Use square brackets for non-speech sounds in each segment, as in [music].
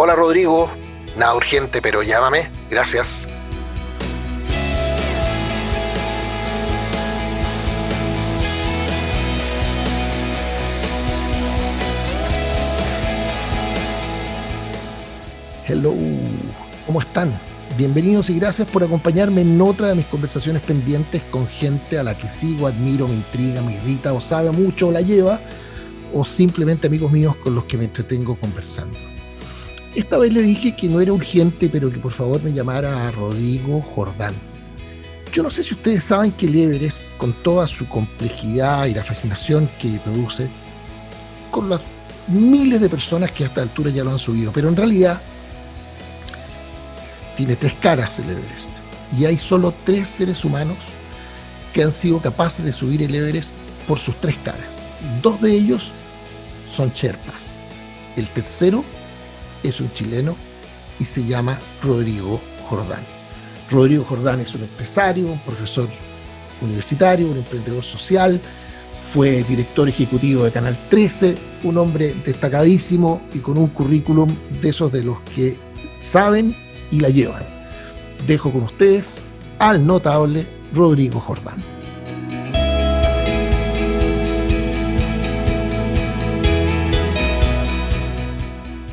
Hola Rodrigo, nada urgente, pero llámame. Gracias. Hello, ¿cómo están? Bienvenidos y gracias por acompañarme en otra de mis conversaciones pendientes con gente a la que sigo, admiro, me intriga, me irrita o sabe mucho o la lleva, o simplemente amigos míos con los que me entretengo conversando. Esta vez le dije que no era urgente, pero que por favor me llamara a Rodrigo Jordán. Yo no sé si ustedes saben que el Everest, con toda su complejidad y la fascinación que produce, con las miles de personas que a esta altura ya lo han subido, pero en realidad tiene tres caras el Everest. Y hay solo tres seres humanos que han sido capaces de subir el Everest por sus tres caras. Dos de ellos son Sherpas. El tercero es un chileno y se llama Rodrigo Jordán. Rodrigo Jordán es un empresario, un profesor universitario, un emprendedor social, fue director ejecutivo de Canal 13, un hombre destacadísimo y con un currículum de esos de los que saben y la llevan. Dejo con ustedes al notable Rodrigo Jordán.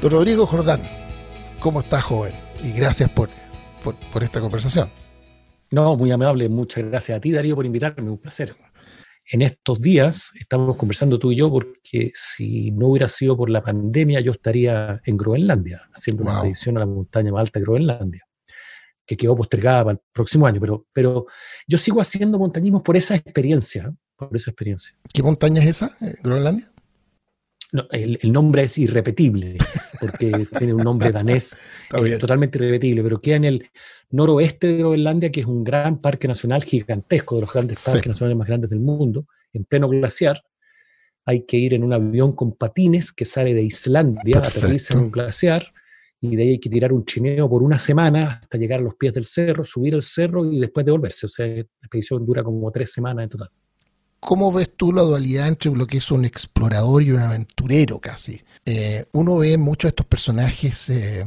Don Rodrigo Jordán, ¿cómo está joven? Y gracias por, por, esta conversación. No, muy amable, muchas gracias a ti Darío por invitarme, un placer en estos días estamos conversando tú y yo porque si no hubiera sido por la pandemia yo estaría en Groenlandia, haciendo una expedición a la montaña más alta de Groenlandia, que quedó postergada para el próximo año, pero, pero yo sigo haciendo montañismo por esa experiencia, por esa experiencia. ¿Qué montaña es esa, eh, Groenlandia? el, nombre es irrepetible, porque [laughs] tiene un nombre danés totalmente irrepetible, pero queda en el noroeste de Groenlandia, que es un gran parque nacional gigantesco, de los grandes parques nacionales más grandes del mundo, en pleno glaciar. Hay que ir en un avión con patines que sale de Islandia, aterriza en un glaciar, y de ahí hay que tirar un chineo por una semana hasta llegar a los pies del cerro, subir el cerro y después devolverse. O sea, la expedición dura como tres semanas en total. ¿Cómo ves tú la dualidad entre lo que es un explorador y un aventurero casi? Eh, uno ve muchos de estos personajes eh,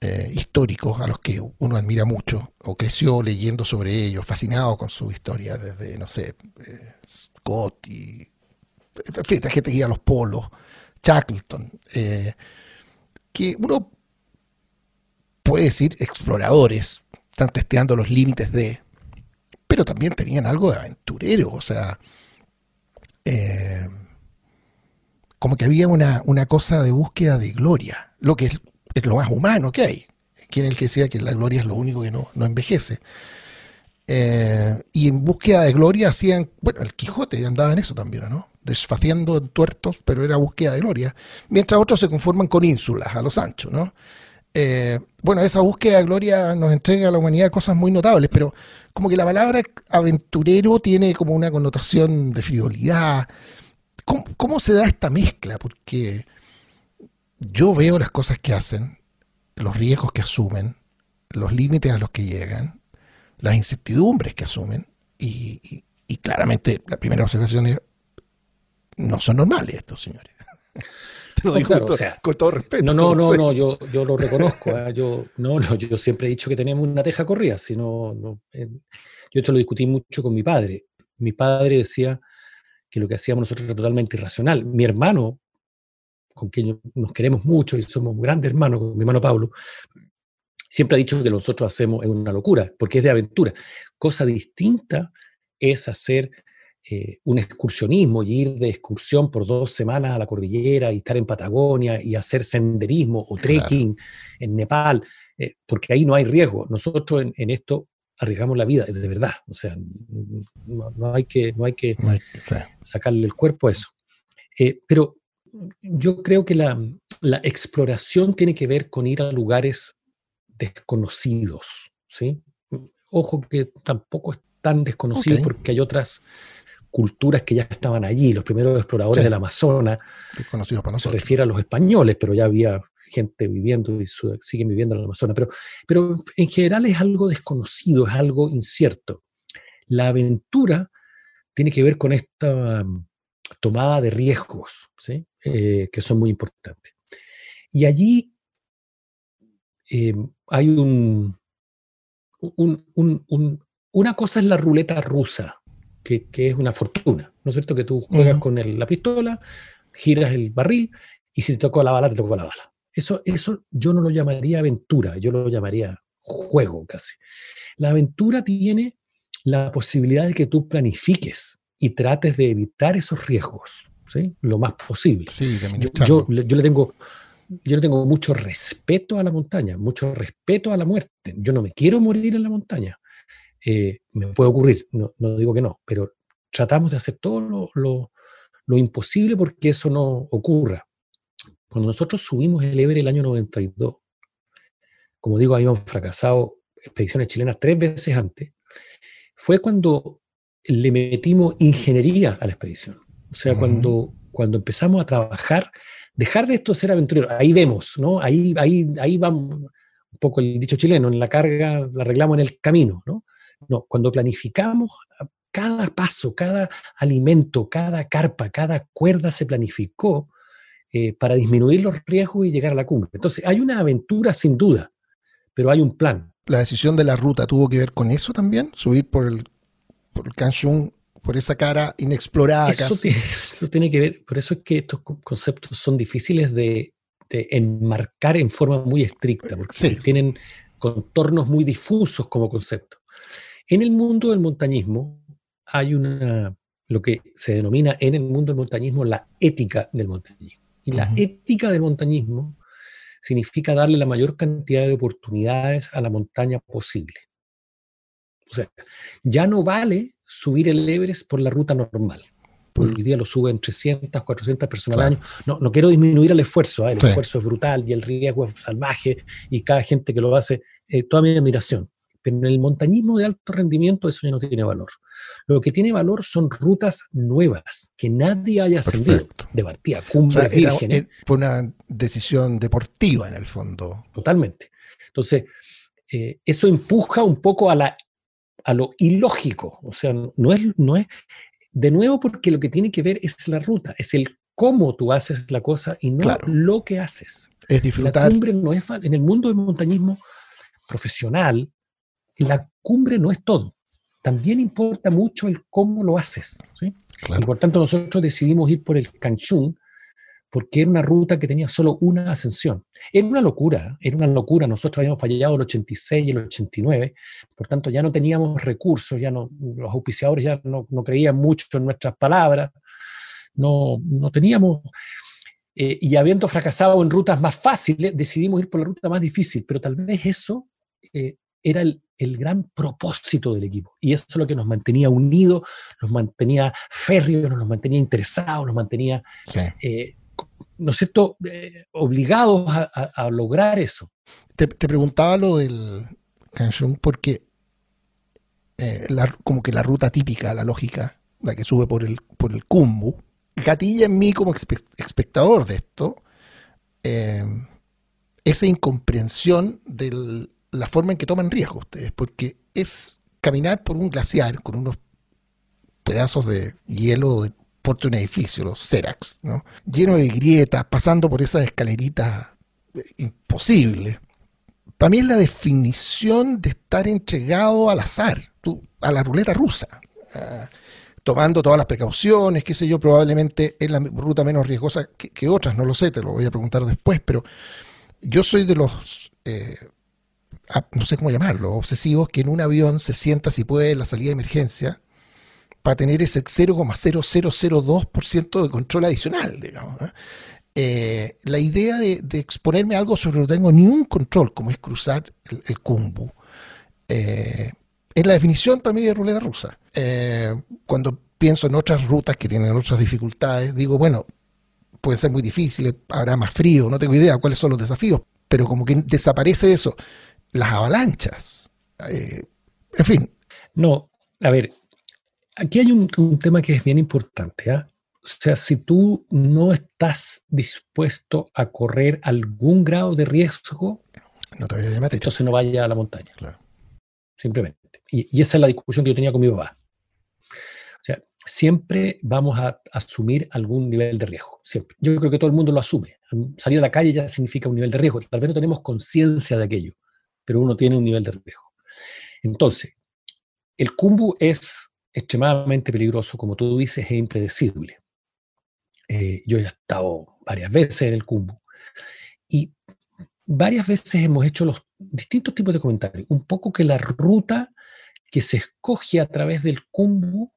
eh, históricos a los que uno admira mucho o creció leyendo sobre ellos, fascinado con su historia, desde, no sé, Scott y en fin, la gente que iba a los polos, Shackleton, que uno puede decir exploradores, están testeando los límites de, pero también tenían algo de aventurero, o sea, eh, como que había una, cosa de búsqueda de gloria, lo que es, lo más humano que hay. Quien el que decía que la gloria es lo único que no, envejece. Eh, y en búsqueda de gloria hacían, bueno, el Quijote andaba en eso también, ¿no? Desfaciando en tuertos, pero era búsqueda de gloria. Mientras otros se conforman con ínsulas, a los anchos, ¿no? Eh, bueno, esa búsqueda de gloria nos entrega a la humanidad cosas muy notables, pero como que la palabra aventurero tiene como una connotación de frivolidad. ¿Cómo, se da esta mezcla? Porque yo veo las cosas que hacen, los riesgos que asumen, los límites a los que llegan, las incertidumbres que asumen, y, claramente la primera observación es, no son normales estos señores. Te lo digo con, todo respeto. No, no, no, no, yo, yo lo reconozco. ¿eh? Yo, no, no, yo siempre he dicho que tenemos una teja corrida. Si no, yo esto lo discutí mucho con mi padre. Mi padre decía que lo que hacíamos nosotros era totalmente irracional. Mi hermano, con quien nos queremos mucho y somos grandes hermanos, con mi hermano Pablo, siempre ha dicho que lo que nosotros hacemos es una locura, porque es de aventura. Cosa distinta es hacer eh, un excursionismo y ir de excursión por dos semanas a la cordillera y estar en Patagonia y hacer senderismo o trekking en Nepal, eh, porque ahí no hay riesgo. Nosotros en, esto arriesgamos la vida, de verdad. O sea, no, hay que, no hay que sacarle el cuerpo a eso. Eh, pero yo creo que la, la, exploración tiene que ver con ir a lugares desconocidos. ¿sí? Ojo que tampoco es tan desconocido porque hay otras culturas que ya estaban allí. Los primeros exploradores del Amazonas conocidos para se refiere a los españoles, pero ya había gente viviendo y siguen viviendo en el Amazonas. Pero, pero en general es algo desconocido, es algo incierto. La aventura tiene que ver con esta um, tomada de riesgos, ¿sí? Eh, que son muy importantes. Y allí eh, hay un, una cosa es la ruleta rusa, que, es una fortuna, ¿no es cierto? Que tú juegas con la pistola, giras el barril y si te tocó la bala, te tocó la bala. Eso, eso yo no lo llamaría aventura, yo lo llamaría juego casi. La aventura tiene la posibilidad de que tú planifiques y trates de evitar esos riesgos, ¿sí? Lo más posible. Sí, yo, yo, le tengo, yo le tengo mucho respeto a la montaña, mucho respeto a la muerte. Yo no me quiero morir en la montaña. Eh, me puede ocurrir, no, no, digo que no, pero tratamos de hacer todo lo, lo, lo imposible porque eso no ocurra. Cuando nosotros subimos el Ever el año 92, como digo, habíamos fracasado expediciones chilenas tres veces antes, fue cuando le metimos ingeniería a la expedición. O sea, cuando, cuando empezamos a trabajar, dejar de esto ser aventurero, ahí vemos, ¿no? Ahí, ahí, ahí vamos, un poco el dicho chileno, en la carga la arreglamos en el camino, ¿no? No, cuando planificamos cada paso, cada alimento, cada carpa, cada cuerda se planificó eh, para disminuir los riesgos y llegar a la cumbre. Entonces, hay una aventura sin duda, pero hay un plan. ¿La decisión de la ruta tuvo que ver con eso también? ¿Subir por el, por el por esa cara inexplorada? Eso, Tiene, eso tiene que ver, por eso es que estos conceptos son difíciles de, enmarcar en forma muy estricta, porque tienen contornos muy difusos como concepto. En el mundo del montañismo hay una, lo que se denomina en el mundo del montañismo la ética del montañismo. Y la ética del montañismo significa darle la mayor cantidad de oportunidades a la montaña posible. O sea, ya no vale subir el Everest por la ruta normal. Porque hoy día lo suben 300, 400 personas al año. No, no quiero disminuir el esfuerzo, ¿eh? el esfuerzo es brutal y el riesgo es salvaje y cada gente que lo hace, eh, toda mi admiración. Pero en el montañismo de alto rendimiento eso ya no tiene valor. Lo que tiene valor son rutas nuevas, que nadie haya ascendido de partida, cumbre o Fue una decisión deportiva en el fondo. Totalmente. Entonces, eh, eso empuja un poco a, la, a lo ilógico. O sea, no es, no es, de nuevo, porque lo que tiene que ver es la ruta, es el cómo tú haces la cosa y no lo que haces. Es disfrutar. La cumbre no es, en el mundo del montañismo profesional, la cumbre no es todo. También importa mucho el cómo lo haces. Y por tanto nosotros decidimos ir por el Canchún porque era una ruta que tenía solo una ascensión. Era una locura, era una locura. Nosotros habíamos fallado el 86 y el 89, por tanto ya no teníamos recursos, ya no, los auspiciadores ya no, creían mucho en nuestras palabras, no, no teníamos... Eh, y habiendo fracasado en rutas más fáciles, decidimos ir por la ruta más difícil, pero tal vez eso eh, era el, el, gran propósito del equipo. Y eso es lo que nos mantenía unidos, nos mantenía férreos, nos mantenía interesados, nos mantenía, eh, ¿no es cierto?, eh, obligados a, lograr eso. Te, preguntaba lo del canción porque eh, como que la ruta típica, la lógica, la que sube por el, por el Kumbu, gatilla en mí como espectador de esto, esa incomprensión del, la forma en que toman riesgo ustedes, porque es caminar por un glaciar con unos pedazos de hielo de porte un edificio, los Cerax, ¿no? lleno de grietas, pasando por esas escaleritas eh, imposibles. Para mí es la definición de estar entregado al azar, a la ruleta rusa, ah, tomando todas las precauciones, qué sé yo, probablemente es la ruta menos riesgosa que, otras, no lo sé, te lo voy a preguntar después, pero yo soy de los eh, no sé cómo llamarlo, obsesivos, que en un avión se sienta si puede la salida de emergencia para tener ese 0,0002% de control adicional, digamos. ¿eh? Eh, la idea de, exponerme a algo sobre lo que no tengo ni un control, como es cruzar el, el eh, es la definición para mí de ruleta rusa. cuando pienso en otras rutas que tienen otras dificultades, digo, bueno, pueden ser muy difíciles, habrá más frío, no tengo idea cuáles son los desafíos, pero como que desaparece eso las avalanchas. Eh, en fin. No, a ver, aquí hay un, tema que es bien importante. ¿ah? O sea, si tú no estás dispuesto a correr algún grado de riesgo, no te vayas a meter. entonces no vaya a la montaña. Claro. Simplemente. Y, esa es la discusión que yo tenía con mi papá. O sea, siempre vamos a asumir algún nivel de riesgo. Siempre. Yo creo que todo el mundo lo asume. Salir a la calle ya significa un nivel de riesgo. Tal vez no tenemos conciencia de aquello, pero uno tiene un nivel de riesgo. Entonces, el kumbu es extremadamente peligroso, como tú dices, e impredecible. Eh, yo he estado varias veces en el kumbu y varias veces hemos hecho los distintos tipos de comentarios. Un poco que la ruta que se escoge a través del kumbu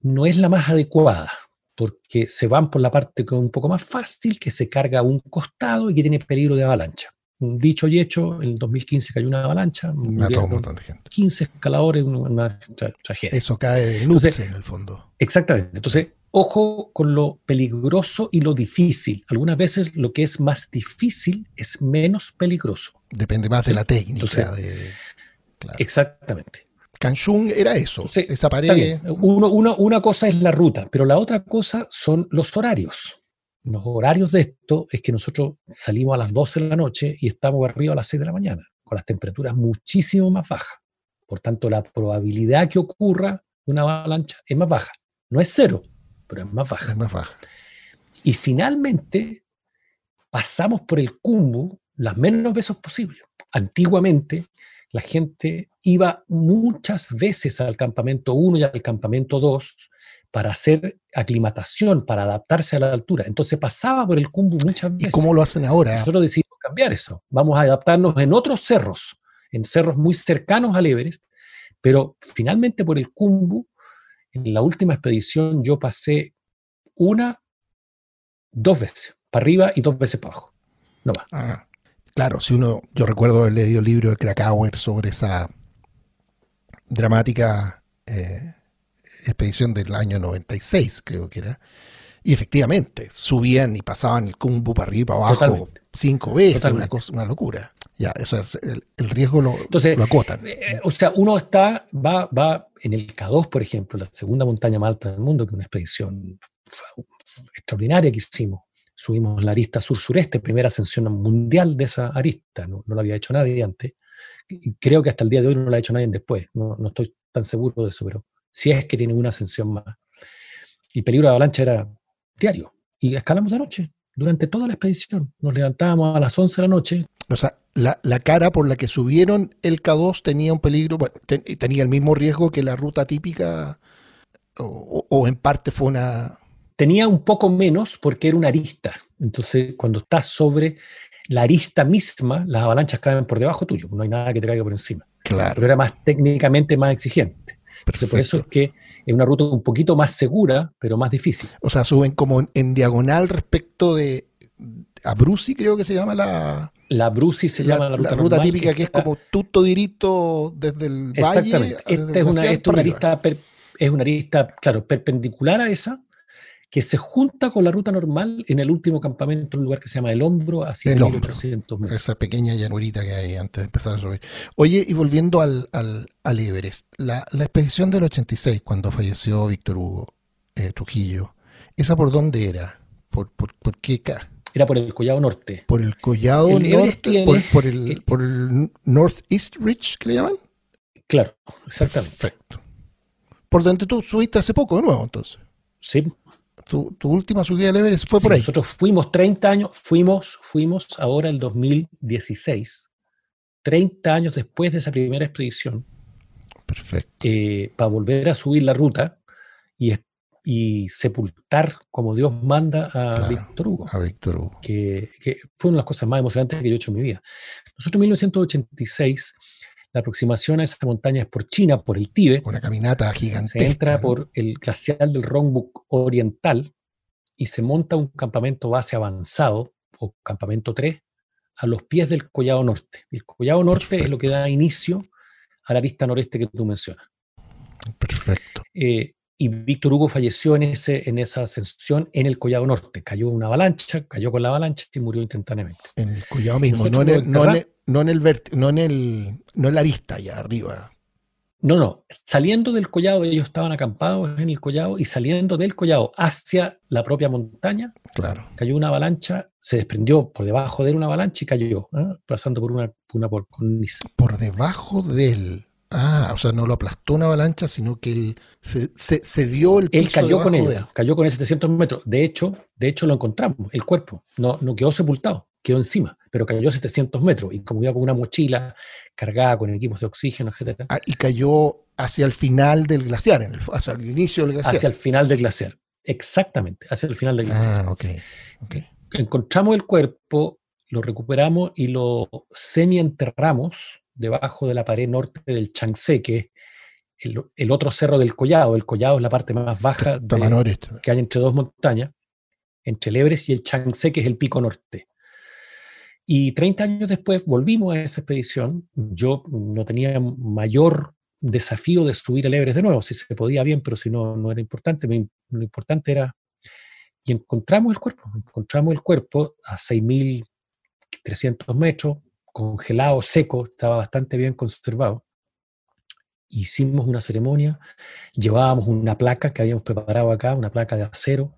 no es la más adecuada, porque se van por la parte que es un poco más fácil, que se carga a un costado y que tiene peligro de avalancha. Dicho y hecho, en el 2015 cayó una avalancha, Mató un montón de gente. 15 escaladores, una, tragedia. Eso cae de luz en el fondo. Exactamente. Entonces, ojo con lo peligroso y lo difícil. Algunas veces lo que es más difícil es menos peligroso. Depende más de la técnica. Exactamente. Canchún era eso, esa pared. una cosa es la ruta, pero la otra cosa son los horarios. Los horarios de esto es que nosotros salimos a las 12 de la noche y estamos arriba a las 6 de la mañana, con las temperaturas muchísimo más bajas. Por tanto, la probabilidad que ocurra una avalancha es más baja. No es cero, pero es más baja. Es más baja. Y finalmente, pasamos por el cumbo las menos veces posible. Antiguamente, la gente iba muchas veces al campamento 1 y al campamento 2 para hacer aclimatación, para adaptarse a la altura. Entonces pasaba por el Cumbu muchas veces. ¿Y cómo lo hacen ahora? Nosotros decidimos cambiar eso. Vamos a adaptarnos en otros cerros, en cerros muy cercanos al Everest, pero finalmente por el Cumbu, en la última expedición yo pasé una, dos veces, para arriba y dos veces para abajo. No más. Ah, claro, si uno, yo recuerdo haber leído el libro de Krakauer sobre esa dramática eh, expedición del año 96, creo que era. Y efectivamente, subían y pasaban el cumbu para arriba para abajo cinco veces, una, cosa, una locura. Ya, eso es, el, riesgo lo, Entonces, lo acotan. Eh, o sea, uno está, va, va en el K2, por ejemplo, la segunda montaña más alta del mundo, que es una expedición extraordinaria que hicimos. Subimos la arista sur-sureste, primera ascensión mundial de esa arista, no, no lo había hecho nadie antes. Y creo que hasta el día de hoy no lo ha hecho nadie después, no, no estoy tan seguro de eso, pero si es que tiene una ascensión más. El peligro de avalancha era diario. Y escalamos de noche, durante toda la expedición. Nos levantábamos a las 11 de la noche. O sea, la, cara por la que subieron el K2 tenía un peligro, bueno, tenía el mismo riesgo que la ruta típica, o, en parte fue una... Tenía un poco menos porque era una arista. Entonces, cuando estás sobre la arista misma, las avalanchas caen por debajo tuyo, no hay nada que te caiga por encima. Claro. Pero era más técnicamente más exigente por eso es que es una ruta un poquito más segura, pero más difícil. O sea, suben como en, diagonal respecto de Abruzzi, creo que se llama la... La Abruzzi se llama la ruta, la ruta típica que, es como tutto dirito desde el Exactamente. Esta es, una, esta una arista, es una arista, claro, perpendicular a esa, que se junta con la ruta normal en el último campamento, un lugar que se llama El Hombro, el 1800 metros. Esa pequeña llanurita que hay antes de empezar a subir. Oye, y volviendo al, al, Everest, la, expedición del 86, cuando falleció Víctor Hugo eh, Trujillo, ¿esa por dónde era? ¿Por, por, por qué acá? Era por el Collado Norte. ¿Por el Collado Norte? por, el, ¿Por el Northeast Ridge, que le llaman? Claro, exactamente. Perfecto. Por donde tú subiste hace poco de nuevo, entonces. Sí, tu, última subida del Everest fue por ahí. Nosotros fuimos 30 años, fuimos, fuimos ahora el 2016, 30 años después de esa primera expedición. Perfecto. Eh, para volver a subir la ruta y, y sepultar como Dios manda a Víctor Hugo. A Víctor Hugo. Que, que, fue una de las cosas más emocionantes que yo he hecho en mi vida. Nosotros en 1986 la aproximación a esa montaña es por China, por el Tíbet. Una caminata gigante. Se entra por el glacial del Rongbuk oriental y se monta un campamento base avanzado, o campamento 3, a los pies del Collado Norte. El Collado Norte es lo que da inicio a la arista noreste que tú mencionas. Perfecto. Eh, y Víctor Hugo falleció en, ese, en esa ascensión en el Collado Norte. Cayó una avalancha, cayó con la avalancha y murió instantáneamente. En el Collado mismo, no en el, no en el, no en el, no en la arista allá arriba. No, no, saliendo del collado, ellos estaban acampados en el collado y saliendo del collado hacia la propia montaña, claro. cayó una avalancha, se desprendió por debajo de él una avalancha y cayó, ¿eh? pasando por una, una por, Por debajo de él. Ah, o sea, no lo aplastó una avalancha, sino que él se, se, dio el piso Él cayó con ella, cayó con ese 700 metros. De hecho, de hecho lo encontramos, el cuerpo. No, no quedó sepultado, quedó encima, pero cayó 700 metros y como iba con una mochila cargada con equipos de oxígeno, etc. Ah, y cayó hacia el final del glaciar, en hacia el inicio del glaciar. Hacia el final del glaciar, exactamente, hacia el final del glaciar. Ah, ok. Encontramos el cuerpo, lo recuperamos y lo semi-enterramos debajo de la pared norte del Changsé, que es el, otro cerro del Collado. El Collado es la parte más baja que hay entre dos montañas, entre el Everest y el Changsé, que es el pico norte. Y 30 años después volvimos a esa expedición. Yo no tenía mayor desafío de subir el Everest de nuevo, si se podía bien, pero si no, no era importante. Lo importante era... Y encontramos el cuerpo, encontramos el cuerpo a 6.300 metros, congelado, seco, estaba bastante bien conservado. Hicimos una ceremonia, llevábamos una placa que habíamos preparado acá, una placa de acero,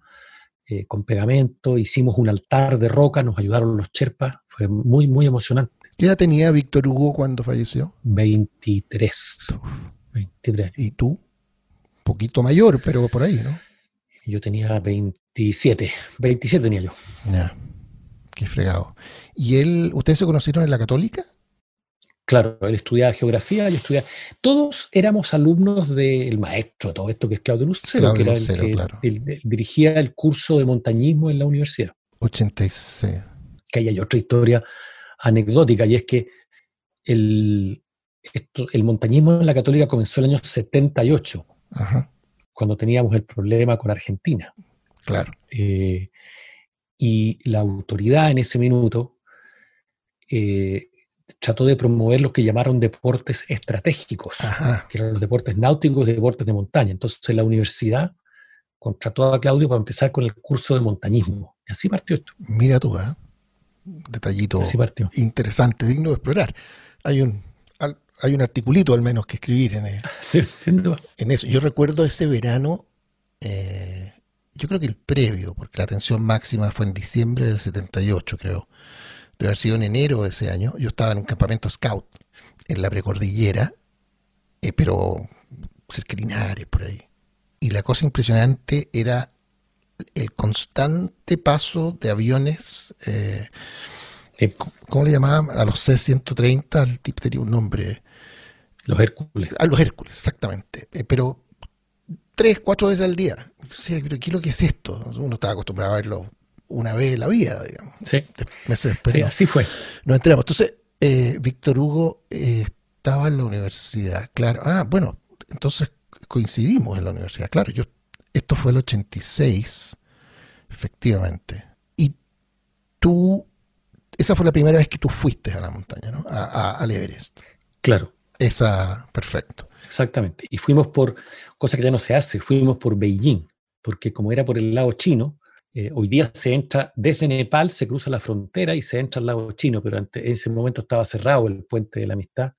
eh, con pegamento, hicimos un altar de roca, nos ayudaron los cherpas, fue muy, muy emocionante. ¿Qué edad tenía Víctor Hugo cuando falleció? 23. 23. ¿Y tú? Poquito mayor, pero por ahí, ¿no? Yo tenía 27. 27 tenía yo. Ya. Qué fregado. ¿Y él, ustedes se conocieron en la católica? Claro, él estudiaba geografía, yo estudiaba. Todos éramos alumnos del maestro, todo esto que es Claudio Lucero, que era el que dirigía el curso de montañismo en la universidad. 86. Que ahí hay otra historia anecdótica, y es que el, el montañismo en la católica comenzó en el año 78, cuando teníamos el problema con Argentina. Claro. Eh, y la autoridad en ese minuto eh, trató de promover los que llamaron deportes estratégicos, que eran los deportes náuticos y deportes de montaña. Entonces la universidad contrató a Claudio para empezar con el curso de montañismo. Y así partió esto. Mira tú, ¿eh? detallito interesante, digno de explorar. Hay un, hay un articulito al menos que escribir en, [laughs] en eso. Yo recuerdo ese verano eh, yo creo que el previo, porque la tensión máxima fue en diciembre del 78, creo. Debe haber sido en enero de ese año. Yo estaba en un campamento scout en la precordillera, eh, pero cerca de por ahí. Y la cosa impresionante era el constante paso de aviones. Eh, ¿Cómo le llamaban? A los C-130, el tipo tenía un nombre. Los Hércules. A los Hércules, exactamente. Eh, pero tres, cuatro veces al día. Sí, pero ¿qué es lo que es esto? Uno estaba acostumbrado a verlo una vez en la vida, digamos. Sí. sí, así fue. Nos enteramos. Entonces, eh, Víctor Hugo eh, estaba en la universidad, claro. Ah, bueno, entonces coincidimos en la universidad, claro. Yo, esto fue el 86, efectivamente. Y tú, esa fue la primera vez que tú fuiste a la montaña, ¿no? A, a, al Everest. Claro. Esa, perfecto. Exactamente. Y fuimos por, cosa que ya no se hace, fuimos por Beijing, porque como era por el lado chino, eh, hoy día se entra desde Nepal, se cruza la frontera y se entra al lado chino, pero en ese momento estaba cerrado el puente de la amistad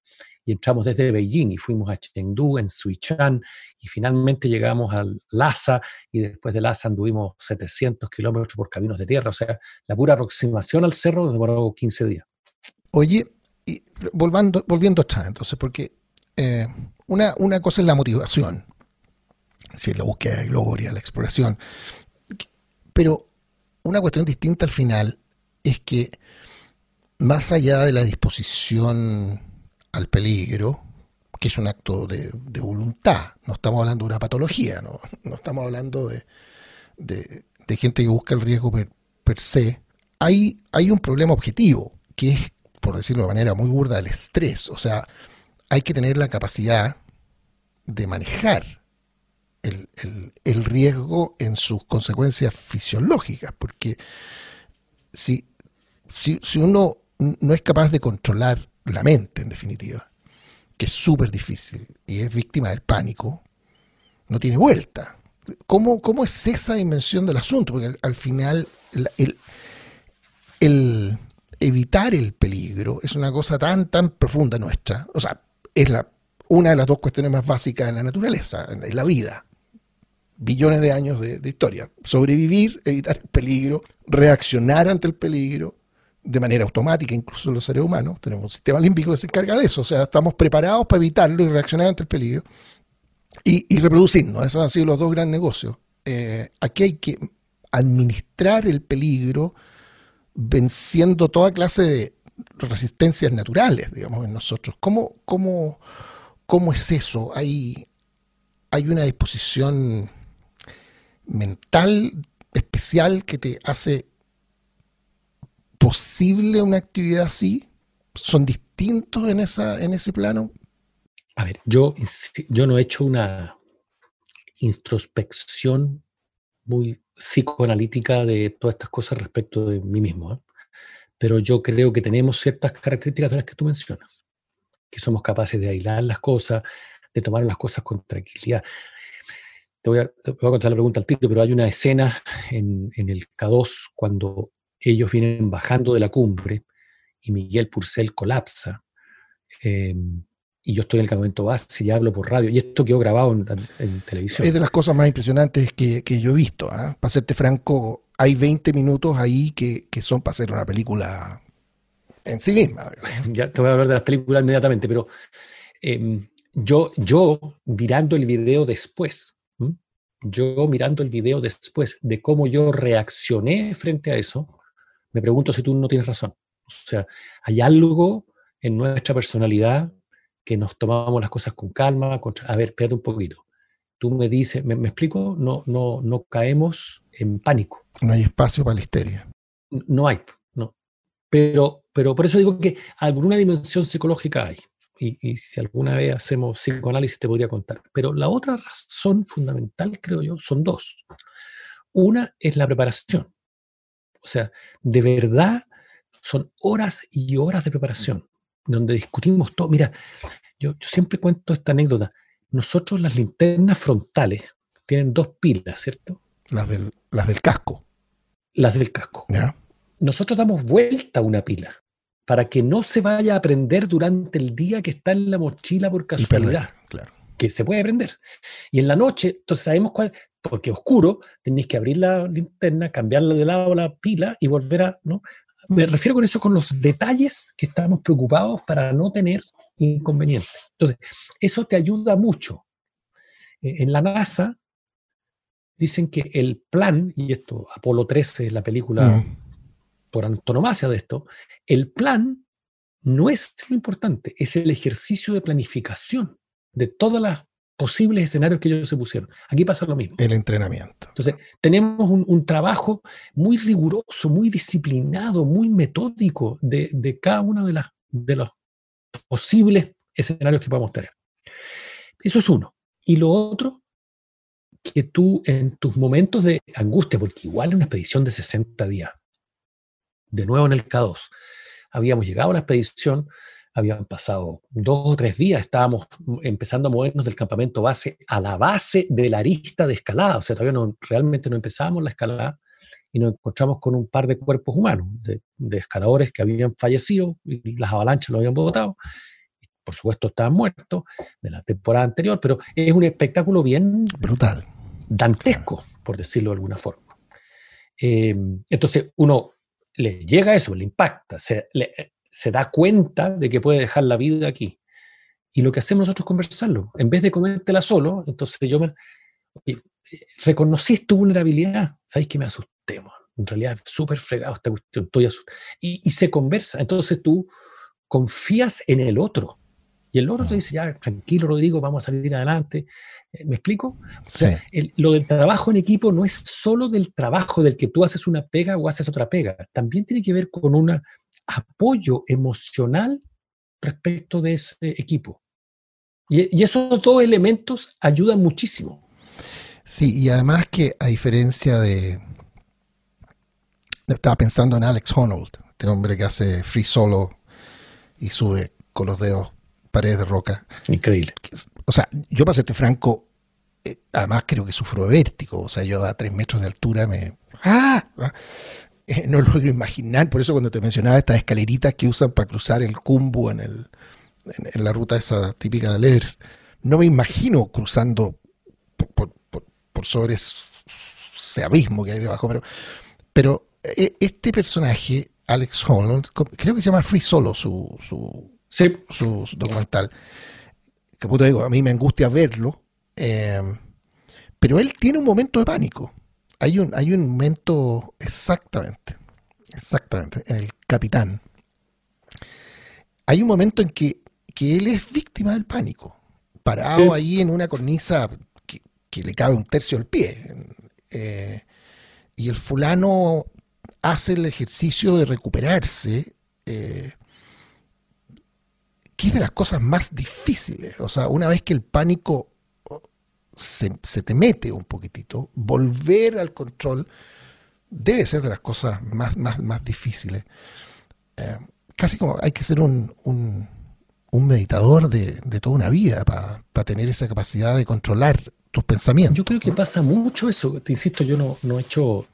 y entramos desde Beijing y fuimos a Chengdu, en Suichan, y finalmente llegamos al Lhasa, y después de Lhasa anduvimos 700 kilómetros por caminos de tierra, o sea, la pura aproximación al cerro demoró 15 días. Oye, y volviendo, volviendo atrás, entonces, porque eh, una, una cosa es la motivación, si la búsqueda de gloria, la exploración, pero una cuestión distinta al final es que más allá de la disposición al peligro, que es un acto de, voluntad, no estamos hablando de una patología, no, no estamos hablando de, de, gente que busca el riesgo per, per, se, hay, hay un problema objetivo, que es, por decirlo de manera muy burda, el estrés. O sea, hay que tener la capacidad de manejar el, riesgo en sus consecuencias fisiológicas, porque si, si, uno no es capaz de controlar la mente, en definitiva, que es súper difícil, y es víctima del pánico, no tiene vuelta. ¿Cómo, ¿Cómo, es esa dimensión del asunto? Porque al, final el, el, evitar el peligro es una cosa tan, tan profunda nuestra. O sea, es la, una de las dos cuestiones más básicas en la naturaleza, en la vida. Billones de años de, historia. Sobrevivir, evitar el peligro, reaccionar ante el peligro, de manera automática, incluso los seres humanos. Tenemos un sistema límbico que se encarga de eso. O sea, estamos preparados para evitarlo y reaccionar ante el peligro. Y, reproducirnos. Esos han sido los dos grandes negocios. Eh, aquí hay que administrar el peligro venciendo toda clase de resistencias naturales, digamos, en nosotros. ¿Cómo, cómo, cómo es eso? ¿Hay, ¿Hay una disposición mental especial que te hace posible una actividad así? ¿Son distintos en, esa, en ese plano? A ver, yo, yo no he hecho una introspección muy psicoanalítica de todas estas cosas respecto de mí mismo, ¿eh? pero yo creo que tenemos ciertas características de las que tú mencionas, que somos capaces de aislar las cosas, de tomar las cosas con tranquilidad. Te voy a, contar la pregunta al título, pero hay una escena en, en el K2 cuando ellos vienen bajando de la cumbre y Miguel Purcell colapsa. Em, y yo estoy en el campamento base y hablo por radio. Y esto quedó grabado en, televisión. Es de las cosas más impresionantes que, yo he visto. ¿ah? Para serte franco, hay 20 minutos ahí que, son para hacer una película en sí misma. [laughs] Ya te voy a hablar de las películas inmediatamente, pero em, yo, yo mirando el video después, yo mirando el video después de cómo yo reaccioné frente a eso, me pregunto si tú no tienes razón. O sea, hay algo en nuestra personalidad que nos tomamos las cosas con calma. a ver, espérate un poquito. Tú me dices, ¿me, explico? No, no, no caemos en pánico. No hay espacio para la histeria. No hay, no. Pero, pero por eso digo que alguna dimensión psicológica hay. Y, y, si alguna vez hacemos psicoanálisis te podría contar. Pero la otra razón fundamental, creo yo, son dos. Una es la preparación. O sea, de verdad son horas y horas de preparación, donde discutimos todo. Mira, yo, siempre cuento esta anécdota. Nosotros las linternas frontales tienen dos pilas, ¿cierto? Las del, las del casco. Las del casco. Nosotros damos vuelta a una pila para que no se vaya a prender durante el día que está en la mochila por casualidad. claro. Que se puede prender. Y en la noche, entonces sabemos cuál, porque oscuro, tenéis que abrir la linterna, cambiarla de lado la pila y volver a, ¿no? Me refiero con eso con los detalles que estamos preocupados para no tener inconvenientes. Entonces, eso te ayuda mucho. Eh, en la NASA dicen que el plan, y esto, Apolo 13 es la película mm. Por antonomasia de esto, el plan no es lo importante, es el ejercicio de planificación de todas las posibles escenarios que ellos se pusieron. Aquí pasa lo mismo. El entrenamiento. Entonces, tenemos un, trabajo muy riguroso, muy disciplinado, muy metódico de, cada uno de, las, de los posibles escenarios que podemos tener. Eso es uno. Y lo otro, que tú en tus momentos de angustia, porque igual en una expedición de 60 días, de nuevo en el K2, habíamos llegado a la expedición, habían pasado dos o tres días, estábamos empezando a movernos del campamento base a la base de la arista de escalada, o sea, todavía no, realmente no empezábamos la escalada y nos encontramos con un par de cuerpos humanos, de, escaladores que habían fallecido y las avalanchas lo habían botado. Por supuesto, estaban muertos de la temporada anterior, pero es un espectáculo bien brutal, dantesco, por decirlo de alguna forma. Eh, entonces, uno le llega eso, le impacta, se, le, se da cuenta de que puede dejar la vida aquí. Y lo que hacemos nosotros es conversarlo. En vez de comértela solo, entonces yo me, reconocí tu vulnerabilidad. ¿Sabes que me asusté? En realidad, súper fregado esta cuestión. Estoy Y, y, se conversa. Entonces tú confías en el otro. Y el otro te dice, ya, tranquilo, Rodrigo, vamos a salir adelante. Eh, ¿Me explico? O sea, lo del trabajo en equipo no es solo del trabajo del que tú haces una pega o haces otra pega. También tiene que ver con una apoyo emocional respecto de ese equipo. Y, esos dos elementos ayudan muchísimo. Sí, y además que a diferencia de... Estaba pensando en Alex Honnold, este hombre que hace free solo y sube con los dedos paredes de roca. Increíble. O sea, yo para serte franco, eh, además creo que sufro de vértigo. O sea, yo a tres metros de altura me... ¡Ah! Eh, no lo [laughs] logro imaginar. Por eso cuando te mencionaba estas escaleritas que usan para cruzar el Cumbu en, el, en, la ruta esa típica de Lers, no me imagino cruzando por, sobre ese abismo que hay debajo. Pero, pero eh, este personaje Alex Holland, creo que se llama Free Solo su, su, su, documental. Que puto digo, a mí me angustia verlo, eh, pero él tiene un momento de pánico. Hay un, hay un momento exactamente, exactamente, en el capitán. Hay un momento en que, él es víctima del pánico, parado ahí en una cornisa que, le cabe un tercio del pie. Eh, y el fulano hace el ejercicio de recuperarse, eh, que es de las cosas más difíciles. O sea, una vez que el pánico se, te mete un poquitito, volver al control debe ser de las cosas más, más, más difíciles. Eh, casi como hay que ser un, un, meditador de, toda una vida para tener esa capacidad de controlar tus pensamientos. Yo creo que pasa mucho eso. Te insisto, yo no, no he hecho,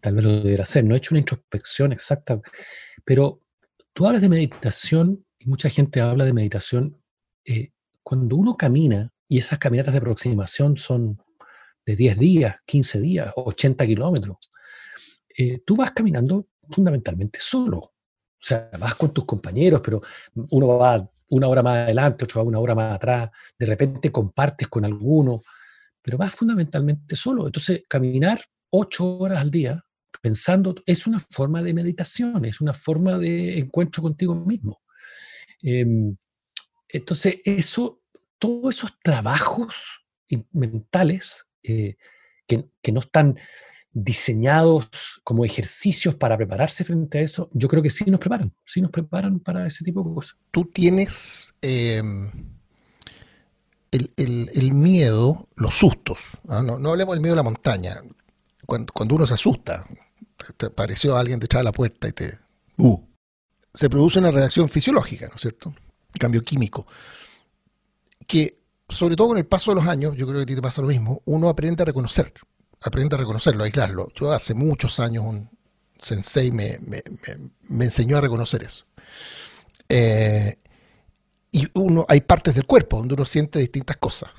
tal vez lo debería hacer, no he hecho una introspección exacta, pero tú hablas de meditación mucha gente habla de meditación. Eh, cuando uno camina, y esas caminatas de aproximación son de 10 días, 15 días, 80 kilómetros, eh, tú vas caminando fundamentalmente solo. O sea, vas con tus compañeros, pero uno va una hora más adelante, otro va una hora más atrás, de repente compartes con alguno, pero vas fundamentalmente solo. Entonces, caminar ocho horas al día pensando es una forma de meditación, es una forma de encuentro contigo mismo. Em, entonces, eso todos esos trabajos mentales eh, que, no están diseñados como ejercicios para prepararse frente a eso, yo creo que sí nos preparan, sí nos preparan para ese tipo de cosas. Tú tienes em, el, miedo, los sustos, ¿ah? no, hablemos del miedo a la montaña, cuando, uno se asusta, te, apareció alguien detrás de la puerta y te... Uh, se produce una reacción fisiológica, ¿no es cierto? Cambio químico que, sobre todo con el paso de los años, yo creo que a ti te pasa lo mismo, uno aprende a reconocer, aprende a reconocerlo, a aislarlo. Yo hace muchos años un sensei me, enseñó a reconocer eso. Eh, y uno, hay partes del cuerpo donde uno siente distintas cosas,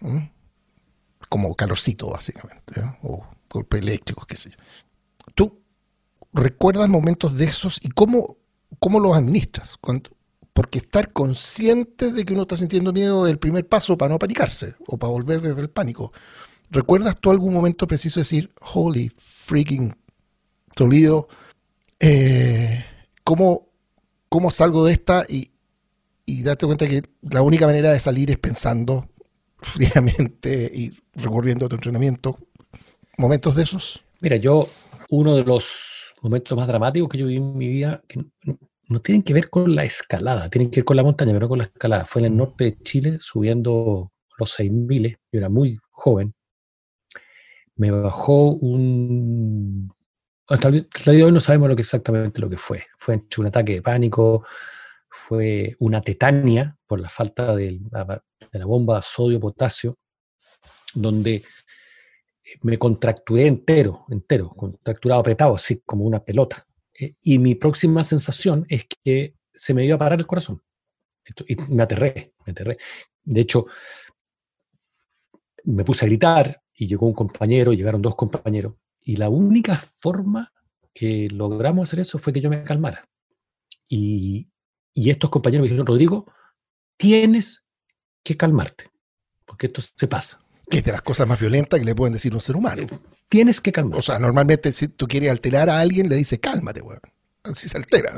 como calorcito, básicamente, o golpe eléctrico, qué sé yo. ¿Tú recuerdas momentos de esos y cómo, cómo los administras? Cuando, porque estar consciente de que uno está sintiendo miedo es el primer paso para no panicarse o para volver desde el pánico. ¿Recuerdas tú algún momento preciso decir, holy freaking Toledo, eh, ¿cómo, salgo de esta? Y, darte cuenta que la única manera de salir es pensando [laughs] fríamente y recurriendo a tu entrenamiento. ¿Momentos de esos? Mira, yo, uno de los momentos más dramáticos que yo viví en mi vida, que no tienen que ver con la escalada, tienen que ver con la montaña, pero no con la escalada. Fue en el mm. norte de Chile subiendo los 6000, yo era muy joven. Me bajó un. Hasta el día de hoy no sabemos lo que exactamente lo que fue. Fue un ataque de pánico, fue una tetania por la falta de la bomba sodio-potasio, donde me contracturé entero, entero, contracturado, apretado, así como una pelota. Eh, y mi próxima sensación es que se me iba a parar el corazón. y me aterré, me aterré. De hecho, me puse a gritar y llegó un compañero, llegaron dos compañeros. Y la única forma que logramos hacer eso fue que yo me calmara. Y, y estos compañeros me dijeron, Rodrigo, tienes que calmarte, porque esto se pasa. Que es de las cosas más violentas que le pueden decir a un ser humano. Tienes que calmar. O sea, normalmente si tú quieres alterar a alguien, le dices, cálmate, weón. Así se altera.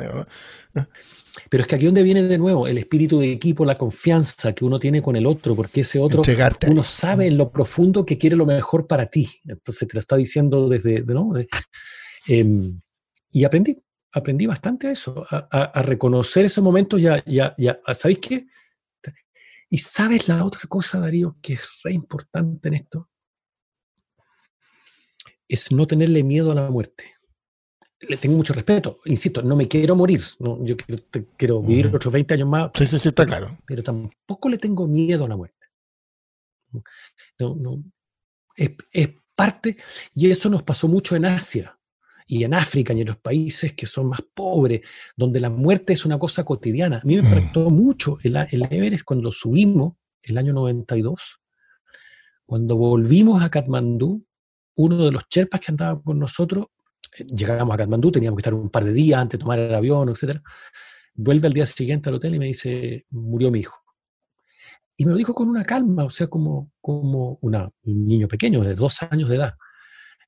Pero es que aquí donde viene de nuevo el espíritu de equipo, la confianza que uno tiene con el otro, porque ese otro, uno sabe en lo profundo que quiere lo mejor para ti. Entonces te lo está diciendo desde, ¿no? Em, y aprendí, aprendí bastante a eso, a, reconocer esos momentos ya, ya, ya, ¿sabéis qué? Y sabes la otra cosa, Darío, que es re importante en esto, es no tenerle miedo a la muerte. Le tengo mucho respeto, insisto, no me quiero morir, no, yo quiero, vivir otros 20 años más. Sí, sí, sí, está claro. Pero tampoco le tengo miedo a la muerte. No, no, es, es parte, y eso nos pasó mucho en Asia y en África y en los países que son más pobres, donde la muerte es una cosa cotidiana. A mí me mm. impactó mucho el, el Everest cuando subimos el año 92, cuando volvimos a Katmandú, uno de los cherpas que andaba con nosotros llegamos a Katmandú, teníamos que estar un par de días antes de tomar el avión, etc. Vuelve al día siguiente al hotel y me dice, murió mi hijo. Y me lo dijo con una calma, o sea, como, como un niño pequeño de dos años de edad,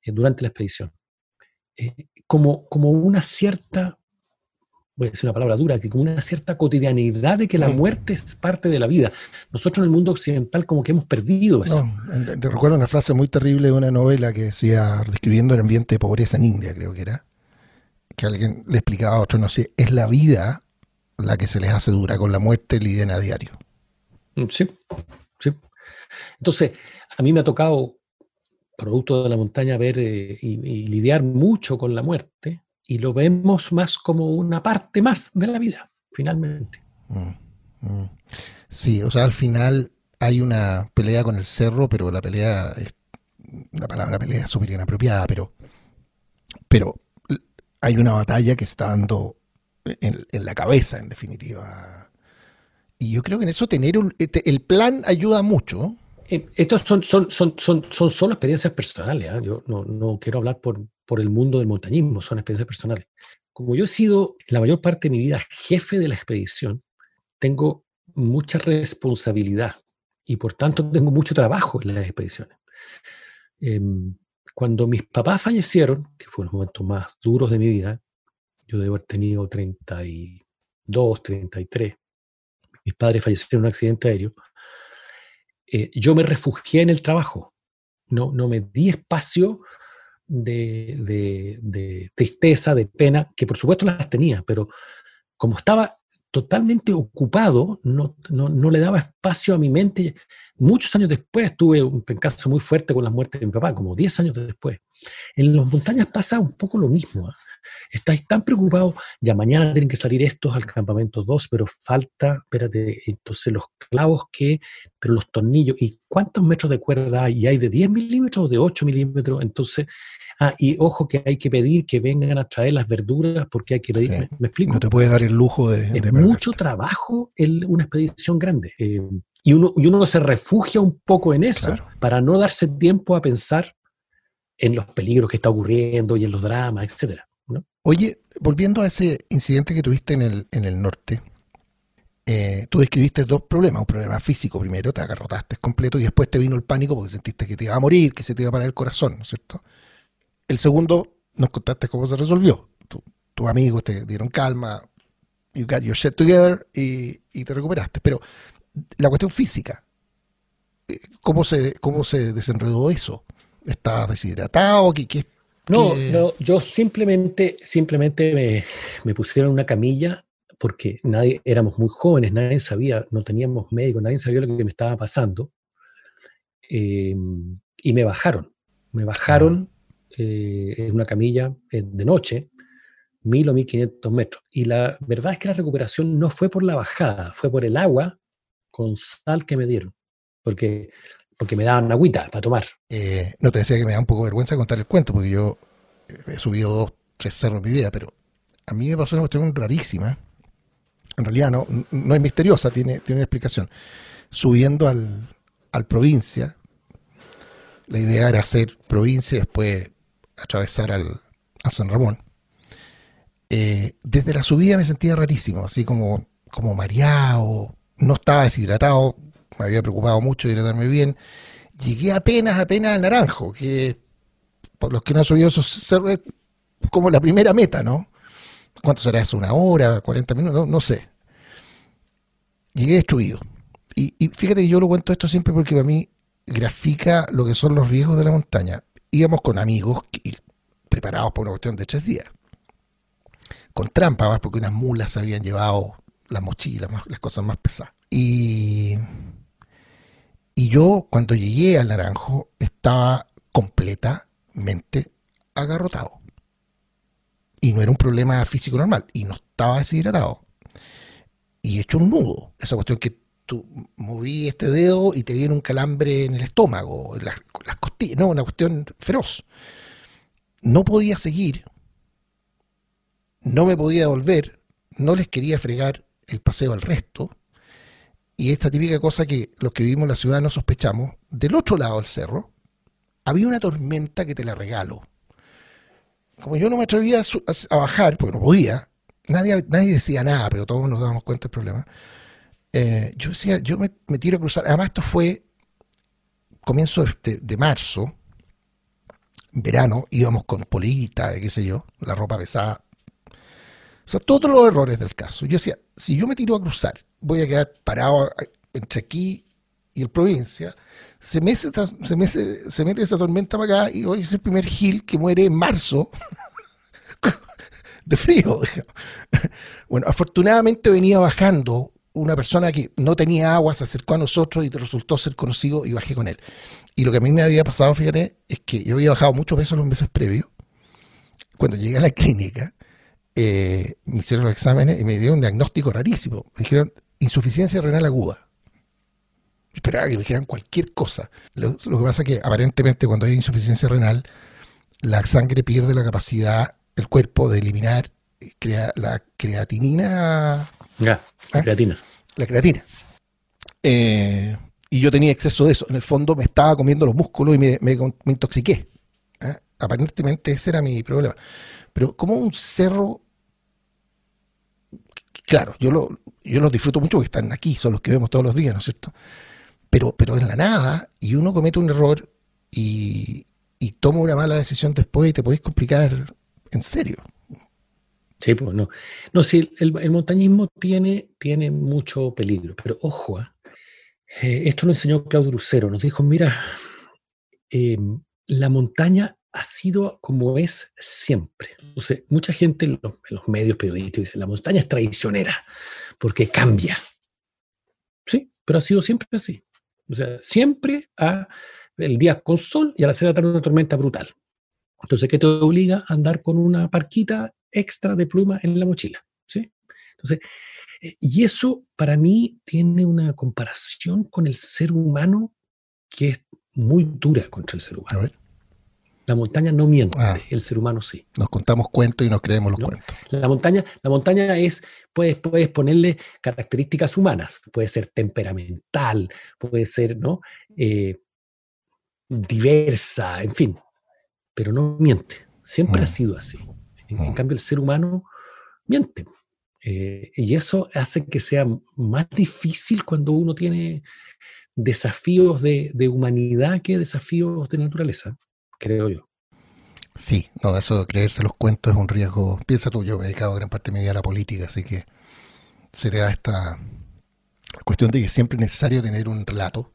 eh, durante la expedición. Eh, como, como una cierta, voy a decir una palabra dura, como una cierta cotidianidad de que la mm. muerte es parte de la vida. Nosotros en el mundo occidental como que hemos perdido eso. No, te recuerdo una frase muy terrible de una novela que decía, describiendo el ambiente de pobreza en India, creo que era, que alguien le explicaba a otro, no sé, es la vida la que se les hace dura, con la muerte lidian a diario. Mm, sí, sí. Entonces, a mí me ha tocado, producto de la montaña, ver eh, y, lidiar mucho con la muerte y lo vemos más como una parte más de la vida, finalmente. Mm, mm. Sí, o sea, al final hay una pelea con el cerro, pero la pelea, es, la palabra pelea es súper inapropiada, pero, pero hay una batalla que está dando en la cabeza, en definitiva, y yo creo que en eso tener este, el plan ayuda mucho. Eh, estos son, son, son, son, son solo experiencias personales. ¿ah? Yo no, no, quiero hablar por, por el mundo del montañismo, son experiencias personales. Como yo he sido la mayor parte de mi vida jefe de la expedición, tengo mucha responsabilidad y por tanto tengo mucho trabajo en las expediciones. Em, cuando mis papás fallecieron, que fueron los momentos más duros de mi vida, yo debo haber tenido 32, 33, mis padres fallecieron en un accidente aéreo, eh, yo me refugié en el trabajo. No, no me di espacio de, de, tristeza, de pena, que por supuesto las tenía, pero como estaba totalmente ocupado, no, no, no, le daba espacio a mi mente. Muchos años después tuve un caso muy fuerte con la muerte de mi papá, como 10 años después. En las montañas pasa un poco lo mismo. ¿ah? Estáis tan preocupados, ya mañana tienen que salir estos al campamento 2, pero falta, espérate, entonces los clavos que, pero los tornillos, ¿y cuántos metros de cuerda hay? ¿Y hay de 10 milímetros o de 8 milímetros? Entonces, ah, y ojo que hay que pedir que vengan a traer las verduras porque hay que pedir, ¿me, explico? No te puedes dar el lujo de... Es mucho trabajo en una expedición grande. Eh, y uno, y uno se refugia un poco en eso para no darse tiempo a pensar en los peligros que está ocurriendo y en los dramas, etcétera. Oye, volviendo a ese incidente que tuviste en el, en el norte, eh, tú describiste dos problemas. Un problema físico primero, te agarrotaste completo y después te vino el pánico porque sentiste que te iba a morir, que se te iba a parar el corazón, ¿no es cierto? El segundo, nos contaste cómo se resolvió. tus amigos te dieron calma, you got your shit together y, y te recuperaste. Pero la cuestión física, eh, ¿cómo se, cómo se desenredó eso? ¿Estabas deshidratado? ¿Qué, qué, no, no, yo simplemente, simplemente me, pusieron una camilla porque nadie, éramos muy jóvenes, nadie sabía, no teníamos médico, nadie sabía lo que me estaba pasando. Em, y me bajaron, me bajaron eh, en una camilla eh, de noche, mil o mil quinientos metros. Y la verdad es que la recuperación no fue por la bajada, fue por el agua con sal que me dieron. Porque porque me daban agüita para tomar. Eh, no te decía que me da un poco vergüenza contar el cuento, porque yo he subido dos, tres cerros en mi vida, pero a mí me pasó una cuestión rarísima. En realidad no, no es misteriosa, tiene, tiene una explicación. Subiendo al, al provincia, la idea era hacer provincia y después atravesar al, al San Ramón. Eh, desde la subida me sentía rarísimo, así como, como mareado, no estaba deshidratado, me había preocupado mucho de hidratarme bien. Llegué apenas, apenas al Naranjo, que por los que no han subido esos cerros es como la primera meta, ¿no? ¿Cuánto será eso? ¿Una hora? ¿40 minutos? No, sé. Llegué destruido. Y, y, fíjate que yo lo cuento esto siempre porque para mí grafica lo que son los riesgos de la montaña. Íbamos con amigos preparados para una cuestión de tres días. Con trampa, más porque unas mulas habían llevado las mochilas, las cosas más pesadas. Y y yo, cuando llegué al Naranjo, estaba completamente agarrotado. Y no era un problema físico normal. Y no estaba deshidratado. Y he hecho un nudo. Esa cuestión que tú moví este dedo y te viene un calambre en el estómago, en las costillas. No, una cuestión feroz. No podía seguir. No me podía volver. No les quería fregar el paseo al resto y esta típica cosa que los que vivimos en la ciudad no sospechamos, del otro lado del cerro había una tormenta que te la regalo. como yo no me atrevía a, bajar, porque no podía, nadie, nadie decía nada, pero todos nos dábamos cuenta del problema. Eh, yo decía, yo me, tiro a cruzar. Además, esto fue comienzo de, de marzo, verano, íbamos con polita, qué sé yo, la ropa pesada. O sea, todos los errores del caso. Yo decía, si yo me tiro a cruzar, voy a quedar parado entre aquí y el provincia, se mete, se, se mete esa tormenta para acá y hoy es el primer gil que muere en marzo [laughs] de frío. Bueno, afortunadamente venía bajando una persona que no tenía agua, se acercó a nosotros y resultó ser conocido y bajé con él. Y lo que a mí me había pasado, fíjate, es que yo había bajado muchos pesos los meses previos. Cuando llegué a la clínica, eh, me hicieron los exámenes y me dieron un diagnóstico rarísimo. Me dijeron insuficiencia renal aguda. Esperaba que me dijeran cualquier cosa. Lo, que pasa es que aparentemente cuando hay insuficiencia renal, la sangre pierde la capacidad, el cuerpo, de eliminar crea, la creatinina. Ya, la ¿Ah? creatina. La creatina. Eh, y yo tenía exceso de eso. En el fondo me estaba comiendo los músculos y me, intoxiqué. ¿eh? Aparentemente ese era mi problema. Pero como un cerro, claro, yo lo, yo los disfruto mucho porque están aquí, son los que vemos todos los días, ¿no es cierto? Pero, pero en la nada, y uno comete un error y, toma una mala decisión después y te podéis complicar en serio. Sí, pues no. No, sí, el, montañismo tiene, tiene mucho peligro, pero ojo, ¿ah? Eh, esto lo enseñó Claudio Lucero, nos dijo, mira, em, la montaña ha sido como es siempre. mucha gente en los, medios periodísticos dice, la montaña es traicionera porque cambia. Sí, pero ha sido siempre así. O sea, siempre a el día con sol y a la de la tarde una tormenta brutal. Entonces, ¿qué te obliga a andar con una parquita extra de pluma en la mochila? ¿sí? Entonces, eh, y eso para mí tiene una comparación con el ser humano que es muy dura contra el ser humano. La montaña no miente, ah. el ser humano sí. Nos contamos cuentos y nos creemos los cuentos. La montaña, la montaña es, puedes, puedes ponerle características humanas, puede ser temperamental, puede ser, ¿no? Eh, diversa, en fin, pero no miente. Siempre ha mm. sido así. En, en, mm. cambio, el ser humano miente. Eh, y eso hace que sea más difícil cuando uno tiene desafíos de, humanidad que desafíos de naturaleza, creo yo. Sí, no, eso de creerse los cuentos es un riesgo. Piensa tú, yo me he dedicado gran parte de mi vida a la política, así que se te da esta cuestión de que siempre es necesario tener un relato,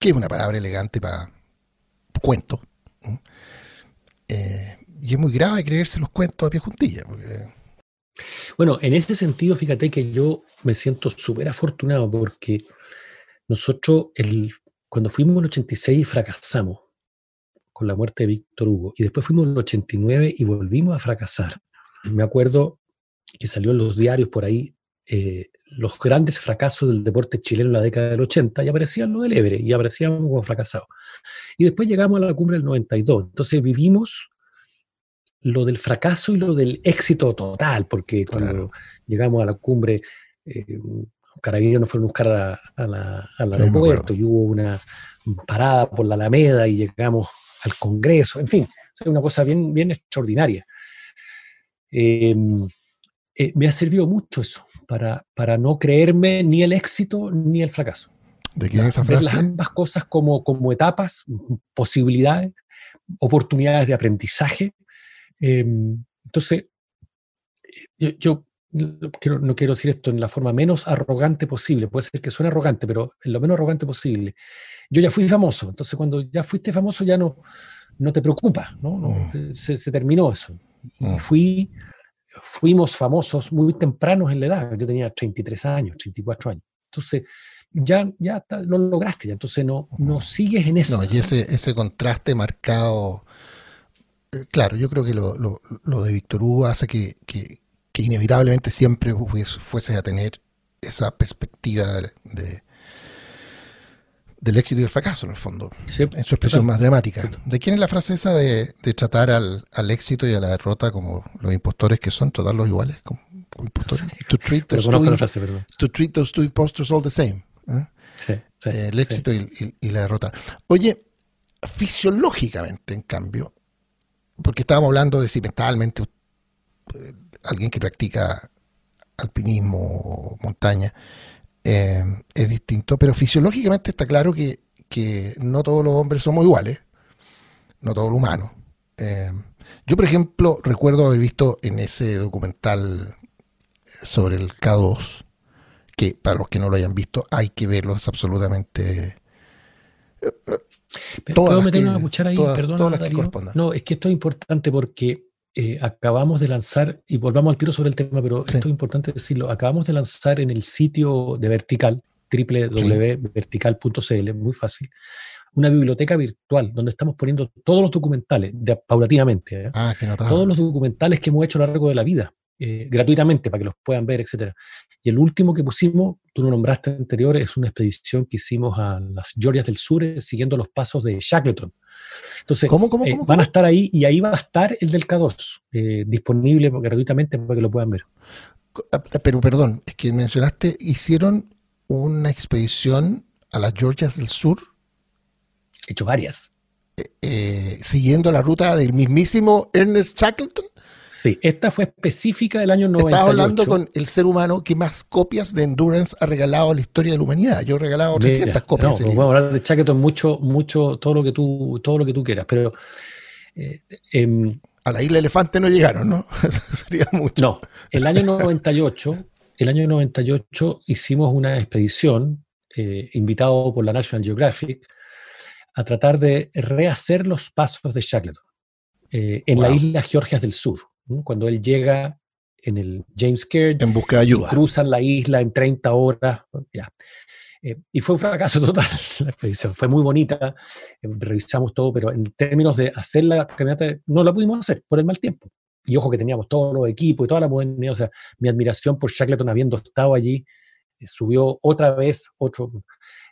que es una palabra elegante para cuento. Eh, y es muy grave creerse los cuentos a pie juntilla, porque bueno, en ese sentido, fíjate que yo me siento súper afortunado porque nosotros, el, cuando fuimos en el 86 fracasamos con la muerte de Víctor Hugo y después fuimos en el 89 y volvimos a fracasar. Me acuerdo que salió en los diarios por ahí eh, los grandes fracasos del deporte chileno en la década del 80 y aparecían lo del Ebre y aparecíamos como fracasados. Y después llegamos a la cumbre del 92. Entonces vivimos lo del fracaso y lo del éxito total, porque cuando llegamos a la cumbre, eh, Carabineros nos fueron a buscar al aeropuerto y hubo una parada por la Alameda y llegamos al Congreso, en fin, es una cosa bien, bien extraordinaria. Em, eh, me ha servido mucho eso, para, para no creerme ni el éxito ni el fracaso. ¿De quién esa frase? Ver las ambas cosas como, como etapas, posibilidades, oportunidades de aprendizaje Em, entonces, yo, no, quiero, decir esto en la forma menos arrogante posible, puede ser que suene arrogante, pero en lo menos arrogante posible. Yo ya fui famoso, entonces cuando ya fuiste famoso ya no, no te preocupa, ¿no? Mm. se, terminó eso. Mm. fui, fuimos famosos muy tempranos en la edad, yo tenía 33 años, 34 años. Entonces, ya, ya lo lograste, ya, entonces no, no mm. sigues en eso. No, y ese, ese contraste marcado eh, claro, yo creo que lo, lo, de Víctor Hugo hace que, que, inevitablemente siempre fuese, a tener esa perspectiva de, del éxito y del fracaso, en el fondo, en su expresión más dramática. ¿De quién es la frase esa de, tratar al, al, éxito y a la derrota como los impostores que son, tratarlos iguales como, impostores? To treat, those two, frase, to treat those two impostors all the same. ¿eh? Eh, el éxito y, y la derrota. Oye, fisiológicamente, en cambio, porque estábamos hablando de si mentalmente eh, alguien que practica alpinismo o montaña eh, es distinto, pero fisiológicamente está claro que, no todos los hombres somos iguales, no todos los humanos. Eh, yo, por ejemplo, recuerdo haber visto en ese documental sobre el K2, que para los que no lo hayan visto, hay que verlo, es absolutamente... ¿Puedo meter una cuchara ahí? Perdón, No, es que esto es importante porque eh, acabamos de lanzar, y volvamos al tiro sobre el tema, pero esto es importante decirlo, acabamos de lanzar en el sitio de Vertical, www.vertical.cl, muy fácil, una biblioteca virtual donde estamos poniendo todos los documentales, de, paulatinamente, ¿eh? ah, todos los documentales que hemos hecho a lo largo de la vida, eh, gratuitamente para que los puedan ver, etcétera. Y el último que pusimos, tú lo nombraste anterior, es una expedición que hicimos a las Georgias del Sur siguiendo los pasos de Shackleton. Entonces, eh, van a estar ahí y ahí va a estar el del K2, eh, disponible gratuitamente para que lo puedan ver. Ah, pero perdón, es que mencionaste, hicieron una expedición a las Georgias del Sur. He hecho varias. Eh, siguiendo la ruta del mismísimo Ernest Shackleton. Sí, esta fue específica del año 98. Estaba hablando con el ser humano que más copias de Endurance ha regalado a la historia de la humanidad. Yo he regalado 300 copias. No, podemos hablar de Shackleton mucho, mucho, todo lo que tú, todo lo que tú quieras, pero... Eh, em, a la isla Elefante no llegaron, ¿no? [laughs] Sería mucho. No, el año 98, el año 98 hicimos una expedición, eh, invitado por la National Geographic, a tratar de rehacer los pasos de Shackleton eh, en la isla Georgias del Sur cuando él llega en el James Caird. En busca de ayuda. cruzan la isla en 30 horas. Ya. Eh, y fue un fracaso [laughs] total la expedición. Fue muy bonita, eh, revisamos todo, pero en términos de hacer la caminata, no la pudimos hacer por el mal tiempo. Y ojo que teníamos todos los equipos y toda la modernidad. O sea, mi admiración por Shackleton habiendo estado allí eh, subió otra vez otro.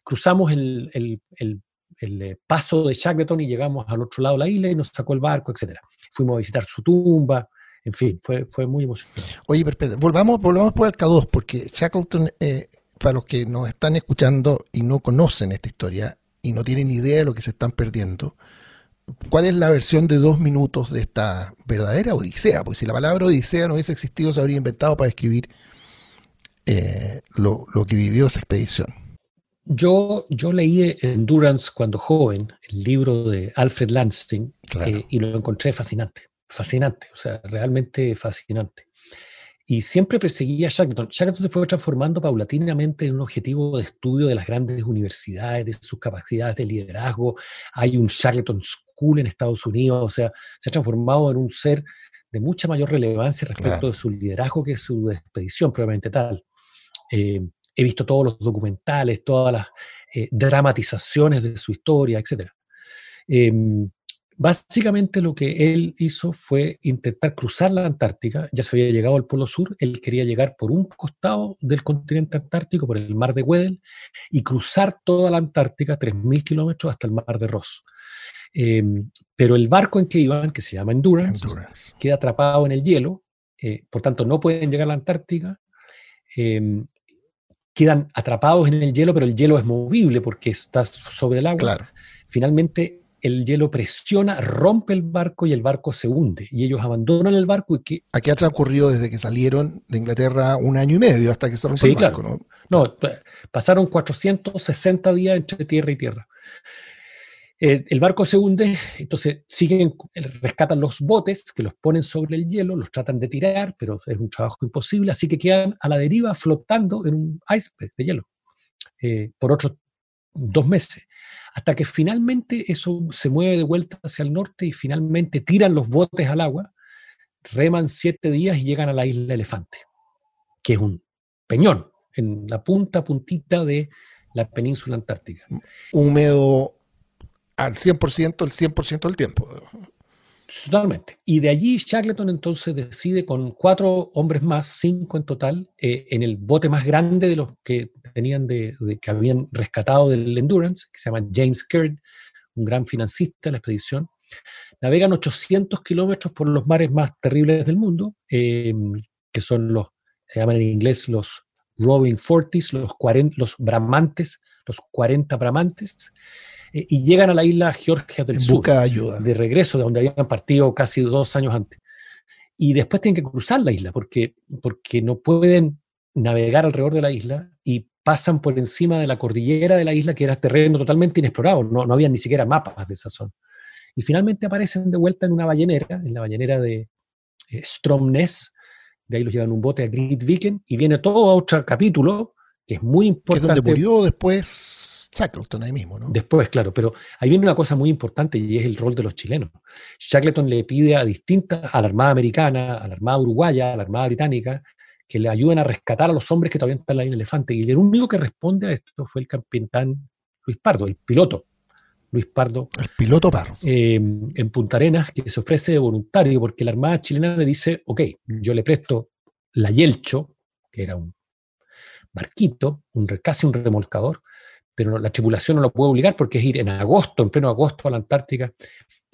Cruzamos el, el, el, el, paso de Shackleton y llegamos al otro lado de la isla y nos sacó el barco, etc. Fuimos a visitar su tumba en fin, fue, fue muy emocionante. Oye, pero, volvamos, volvamos por el K2, porque Shackleton, eh, para los que nos están escuchando y no conocen esta historia y no tienen idea de lo que se están perdiendo, ¿cuál es la versión de dos minutos de esta verdadera odisea? Porque si la palabra odisea no hubiese existido, se habría inventado para escribir eh, lo, que vivió esa expedición. Yo, yo leí Endurance cuando joven, el libro de Alfred Lansing, eh, y lo encontré fascinante fascinante, o sea, realmente fascinante. Y siempre perseguía a Shackleton. Shackleton se fue transformando paulatinamente en un objetivo de estudio de las grandes universidades, de sus capacidades de liderazgo. Hay un Shackleton School en Estados Unidos, o sea, se ha transformado en un ser de mucha mayor relevancia respecto de su liderazgo que su expedición, probablemente tal. Eh, he visto todos los documentales, todas las eh, dramatizaciones de su historia, etc. Básicamente lo que él hizo fue intentar cruzar la Antártica, ya se había llegado al Polo Sur, él quería llegar por un costado del continente antártico, por el mar de Weddell, y cruzar toda la Antártica, 3.000 kilómetros, hasta el mar de Ross. Em, pero el barco en que iban, que se llama Endurance, queda atrapado en el hielo, eh, por tanto no pueden llegar a la Antártica, em, quedan atrapados en el hielo, pero el hielo es movible porque está sobre el agua. Finalmente el hielo presiona, rompe el barco y el barco se hunde. Y ellos abandonan el barco y que... Aquí ha transcurrido desde que salieron de Inglaterra un año y medio hasta que se rompió el barco, ¿no? No, pasaron 460 días entre tierra y tierra. Eh, el barco se hunde, entonces siguen, rescatan los botes que los ponen sobre el hielo, los tratan de tirar, pero es un trabajo imposible, así que quedan a la deriva flotando en un iceberg de hielo eh, por otros dos meses hasta que finalmente eso se mueve de vuelta hacia el norte y finalmente tiran los botes al agua, reman siete días y llegan a la isla Elefante, que es un peñón en la punta, puntita de la península antártica. Húmedo al 100%, el 100% del tiempo. Totalmente. Y de allí Shackleton entonces decide con cuatro hombres más, cinco en total, eh, en el bote más grande de los que tenían de, que habían rescatado del Endurance, que se llama James Caird, un gran financista de la expedición. Navegan 800 kilómetros por los mares más terribles del mundo, eh, que son los, se llaman en inglés los Rolling Forties, los, 40, los bramantes, los 40 bramantes, eh, y llegan a la isla Georgia del Sur. Busca ayuda. De regreso, de donde habían partido casi dos años antes. Y después tienen que cruzar la isla porque, porque no pueden navegar alrededor de la isla y pasan por encima de la cordillera de la isla, que era terreno totalmente inexplorado, no, no había ni siquiera mapas de esa zona. Y finalmente aparecen de vuelta en una ballenera, en la ballenera de eh, Stromness, de ahí los llevan un bote a Great Viken, y viene todo a otro capítulo, que es muy importante. Que es donde murió después Shackleton ahí mismo, ¿no? Después, claro, pero ahí viene una cosa muy importante y es el rol de los chilenos. Shackleton le pide a distintas, a la Armada Americana, a la Armada Uruguaya, a la Armada Británica, que le ayuden a rescatar a los hombres que todavía están en la isla Elefante. Y el único que responde a esto fue el capitán Luis Pardo, el piloto. Luis Pardo. El piloto Pardo. Em, en Punta Arenas, que se ofrece de voluntario, porque la Armada chilena le dice, ok, yo le presto la Yelcho, que era un barquito, un, casi un remolcador, pero la tripulación no lo puede obligar porque es ir en agosto, en pleno agosto a la Antártica.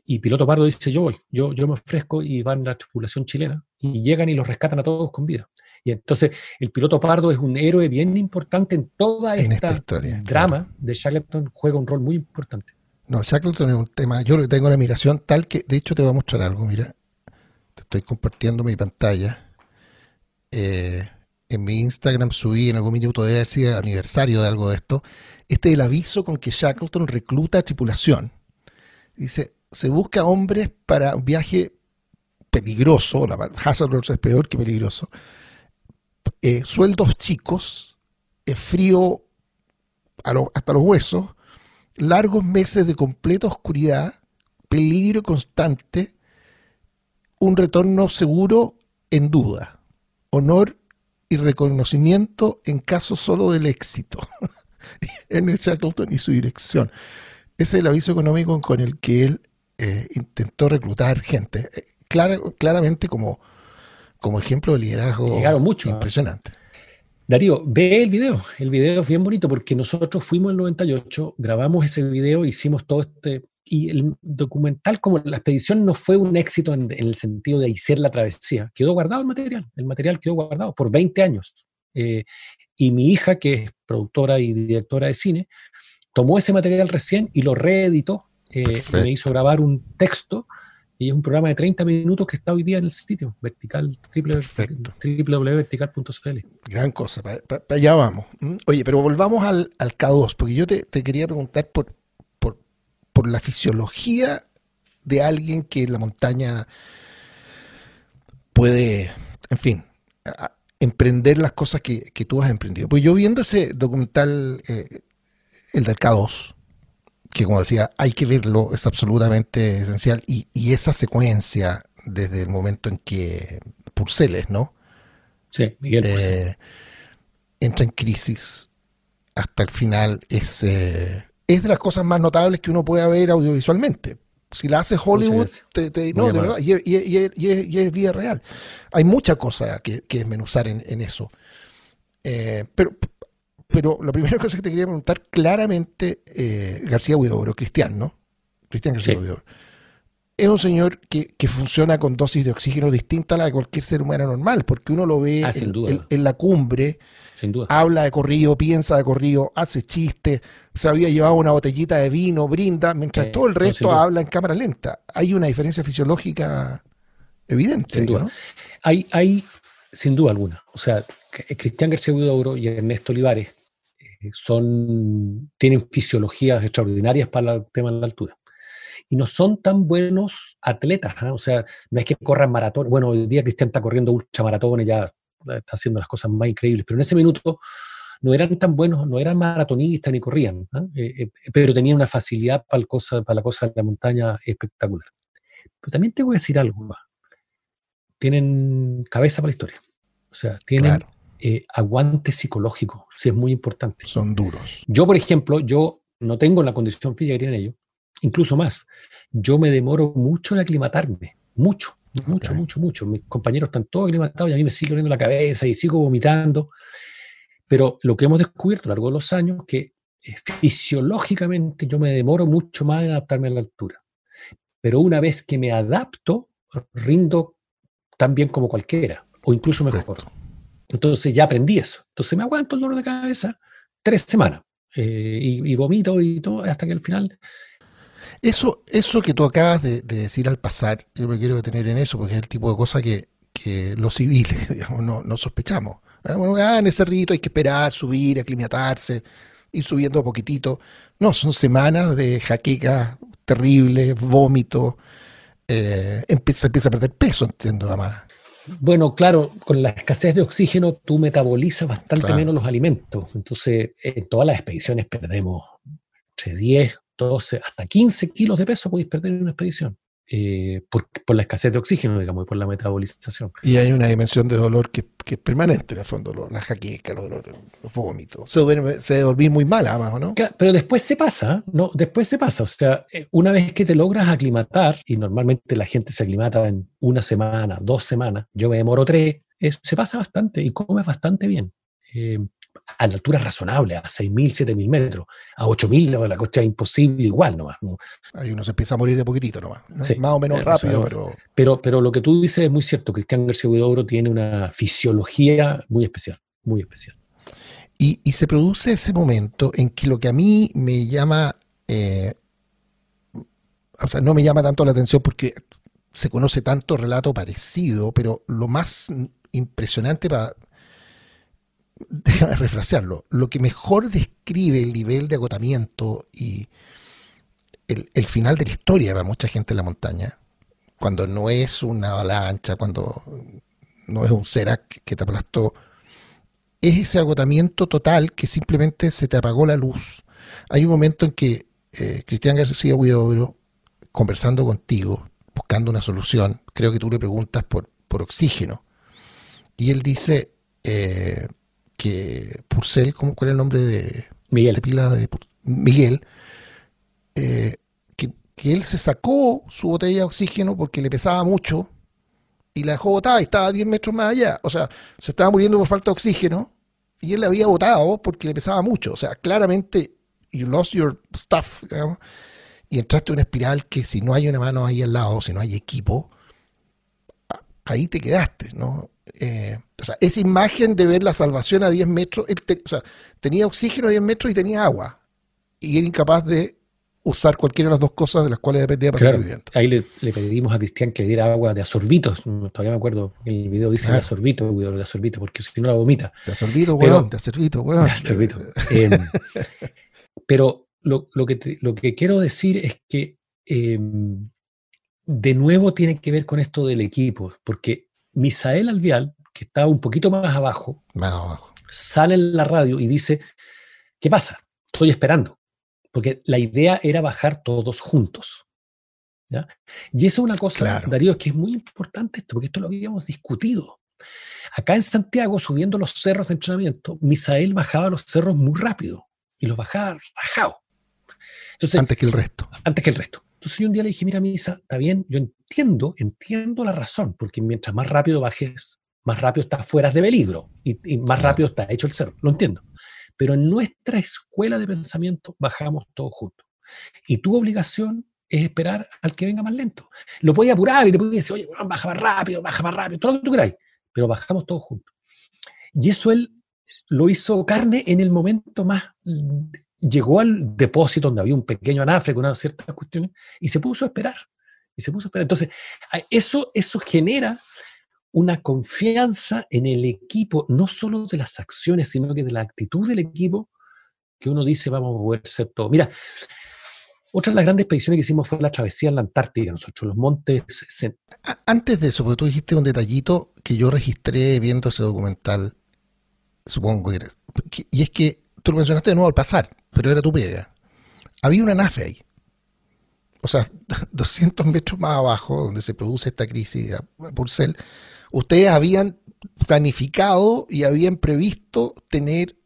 Y Piloto Pardo dice, yo voy, yo, yo me ofrezco y van la tripulación chilena y llegan y los rescatan a todos con vida. Y entonces el piloto Pardo es un héroe bien importante en toda esta, historia, drama de Shackleton, juega un rol muy importante. No, Shackleton es un tema, yo tengo una admiración tal que, de hecho te voy a mostrar algo, mira, te estoy compartiendo mi pantalla. Eh, en mi Instagram subí en algún minuto de haber aniversario de algo de esto. Este es el aviso con que Shackleton recluta tripulación. Dice, se busca hombres para un viaje peligroso, la Hazard es peor que peligroso, eh, sueldos chicos, eh, frío hasta los huesos, largos meses de completa oscuridad, peligro constante, un retorno seguro en duda, honor y reconocimiento en caso solo del éxito. [laughs] en el Shackleton y su dirección. Ese es el aviso económico con el que él eh, intentó reclutar gente. claramente como como ejemplo de liderazgo Llegaron mucho, impresionante. Darío, ve el video. El video es bien bonito porque nosotros fuimos en el 98, grabamos ese video, hicimos todo este. Y el documental, como la expedición no fue un éxito en, el sentido de hacer la travesía, quedó guardado el material. El material quedó guardado por 20 años. Eh, y mi hija, que es productora y directora de cine, tomó ese material recién y lo reeditó. Eh, me hizo grabar un texto y es un programa de 30 minutos que está hoy día en el sitio, vertical, www.vertical.cl. Gran cosa, para allá vamos. Oye, pero volvamos al, al K2, porque yo te, quería preguntar por, por, por, la fisiología de alguien que en la montaña puede, en fin, emprender las cosas que, tú has emprendido. Pues yo viendo ese documental, eh, el del K2, que como decía, hay que verlo, es absolutamente esencial. Y, esa secuencia, desde el momento en que Purceles, ¿no? Sí, Miguel eh, entra en crisis hasta el final, es, eh, es de las cosas más notables que uno puede ver audiovisualmente. Si la hace Hollywood, no, de verdad, y, es vida real. Hay mucha cosa que, que desmenuzar en, en eso. Eh, pero pero la primera [laughs] cosa que te quería preguntar, claramente eh, García Huidobro, Cristian, ¿no? Cristian García Huidobro. Es un señor que, funciona con dosis de oxígeno distinta a la de cualquier ser humano normal, porque uno lo ve ah, en, la cumbre, habla de corrido, piensa de corrido, hace chistes, se había llevado una botellita de vino, brinda, mientras todo el resto habla en cámara lenta. Hay una diferencia fisiológica evidente. Sin duda. Hay, hay, sin duda alguna. O sea, Cristian García y Ernesto Olivares eh, tienen fisiologías extraordinarias para el tema de la altura. Y no son tan buenos atletas, ¿ah? o sea, no es que corran maratón. Bueno, hoy día Cristian está corriendo ultramaratones, ya está haciendo las cosas más increíbles, pero en ese minuto no eran tan buenos, no eran maratonistas ni corrían, ¿ah? eh, eh, pero tenían una facilidad para, cosa, para la cosa de la montaña espectacular. Pero también te voy a decir algo. Tienen cabeza para la historia. O sea, tienen eh, aguante psicológico, si es muy importante. Son duros. Yo, por ejemplo, yo no tengo la condición física que tienen ellos, incluso más. Yo me demoro mucho en aclimatarme, mucho, mucho, mucho, mucho. Mis compañeros están todos aclimatados y a mí me sigue doliendo la cabeza y sigo vomitando. Pero lo que hemos descubierto a lo largo de los años es que eh, fisiológicamente yo me demoro mucho más en adaptarme a la altura. Pero una vez que me adapto, rindo tan bien como cualquiera, o incluso mejor. Entonces ya aprendí eso. Entonces me aguanto el dolor de cabeza tres semanas eh, y, vomito y todo hasta que al final... Eso, eso que tú acabas de, decir al pasar, yo me quiero detener en eso porque es el tipo de cosa que, los civiles [laughs] digamos, no, sospechamos. Ah, bueno, ah, en ese rito hay que esperar, subir, aclimatarse, ir subiendo a poquitito. No, son semanas de jaqueca terrible, vómito, eh, empieza, empieza a perder peso, entiendo, además. Bueno, claro, con la escasez de oxígeno tú metabolizas bastante menos los alimentos. Entonces, en todas las expediciones perdemos entre 10, 12, hasta 15 kilos de peso podéis perder en una expedición. Eh, por, la escasez de oxígeno, digamos, y por la metabolización. Y hay una dimensión de dolor que, es permanente, en el fondo, la jaqueca, los, los vómitos. Se, duerme, se dormir muy mal, además, ¿no? pero después se pasa, ¿no? Después se pasa. O sea, eh, una vez que te logras aclimatar, y normalmente la gente se aclimata en una semana, dos semanas, yo me demoro tres, se pasa bastante y comes bastante bien. Eh, a alturas razonables, a 6.000, 7.000 metros, a 8.000 la cuestión es imposible igual nomás. Ahí uno se empieza a morir de poquitito nomás, más o menos rápido, pero... pero... Pero lo que tú dices es muy cierto, Cristian García Huidobro tiene una fisiología muy especial, muy especial. Y, se produce ese momento en que lo que a mí me llama, eh, o sea, no me llama tanto la atención porque se conoce tanto relato parecido, pero lo más impresionante para déjame refrasearlo, lo que mejor describe el nivel de agotamiento y el, final de la historia para mucha gente en la montaña, cuando no es una avalancha, cuando no es un Serac que te aplastó, es ese agotamiento total que simplemente se te apagó la luz. Hay un momento en que eh, Cristian García Huidobro, conversando contigo, buscando una solución, creo que tú le preguntas por, por oxígeno, y él dice, eh, que Purcell, ¿cuál es el nombre de Miguel? pila de Miguel, eh, que, él se sacó su botella de oxígeno porque le pesaba mucho y la dejó botada y estaba a 10 metros más allá. O sea, se estaba muriendo por falta de oxígeno y él la había botado porque le pesaba mucho. O sea, claramente, you lost your stuff, y entraste en una espiral que si no hay una mano ahí al lado, si no hay equipo, ahí te quedaste, ¿no? Eh, o sea, esa imagen de ver la salvación a 10 metros, o sea, tenía oxígeno a 10 metros y tenía agua. Y era incapaz de usar cualquiera de las dos cosas de las cuales dependía para seguir viviendo. Ahí le, pedimos a Cristian que diera agua de asorbitos. Todavía me acuerdo, el video dice de asorbito, de asorbito, porque si no la vomita. De asorbito, weón, de asorbito, weón. De asorbito. Em, [laughs] pero lo, que lo que quiero decir es que em, de nuevo tiene que ver con esto del equipo, porque Misael Alvial, que estaba un poquito más abajo, sale en la radio y dice, ¿qué pasa? Estoy esperando. Porque la idea era bajar todos juntos. Y eso es una cosa, Darío, que es muy importante esto, porque esto lo habíamos discutido. Acá en Santiago, subiendo los cerros de entrenamiento, Misael bajaba los cerros muy rápido y los bajaba rajado. Entonces, antes que el resto. Antes que el resto. Entonces yo un día le dije, mira, Misa, está bien, yo entiendo, entiendo la razón, porque mientras más rápido bajes, más rápido estás fuera de peligro y, más rápido está hecho el cerro, lo entiendo. Pero en nuestra escuela de pensamiento bajamos todos juntos. Y tu obligación es esperar al que venga más lento. Lo podía apurar y le podía decir, oye, baja más rápido, baja más rápido, todo lo que tú queráis, pero bajamos todos juntos. Y eso él lo hizo carne en el momento más. Llegó al depósito donde había un pequeño anafre con unas ciertas cuestiones y se puso a esperar. Y se puso a esperar. Entonces, eso, eso genera una confianza en el equipo, no solo de las acciones, sino que de la actitud del equipo, que uno dice, vamos a poder ser todo. Mira, otra de las grandes expediciones que hicimos fue la travesía en la Antártica, nosotros, los montes. Antes de eso, porque tú dijiste un detallito que yo registré viendo ese documental supongo que eres. Y es que tú lo mencionaste de nuevo al pasar, pero era tu pega. Había una nave ahí. O sea, [laughs] 200 metros más abajo, donde se produce esta crisis a Purcell, ustedes habían planificado y habían previsto tener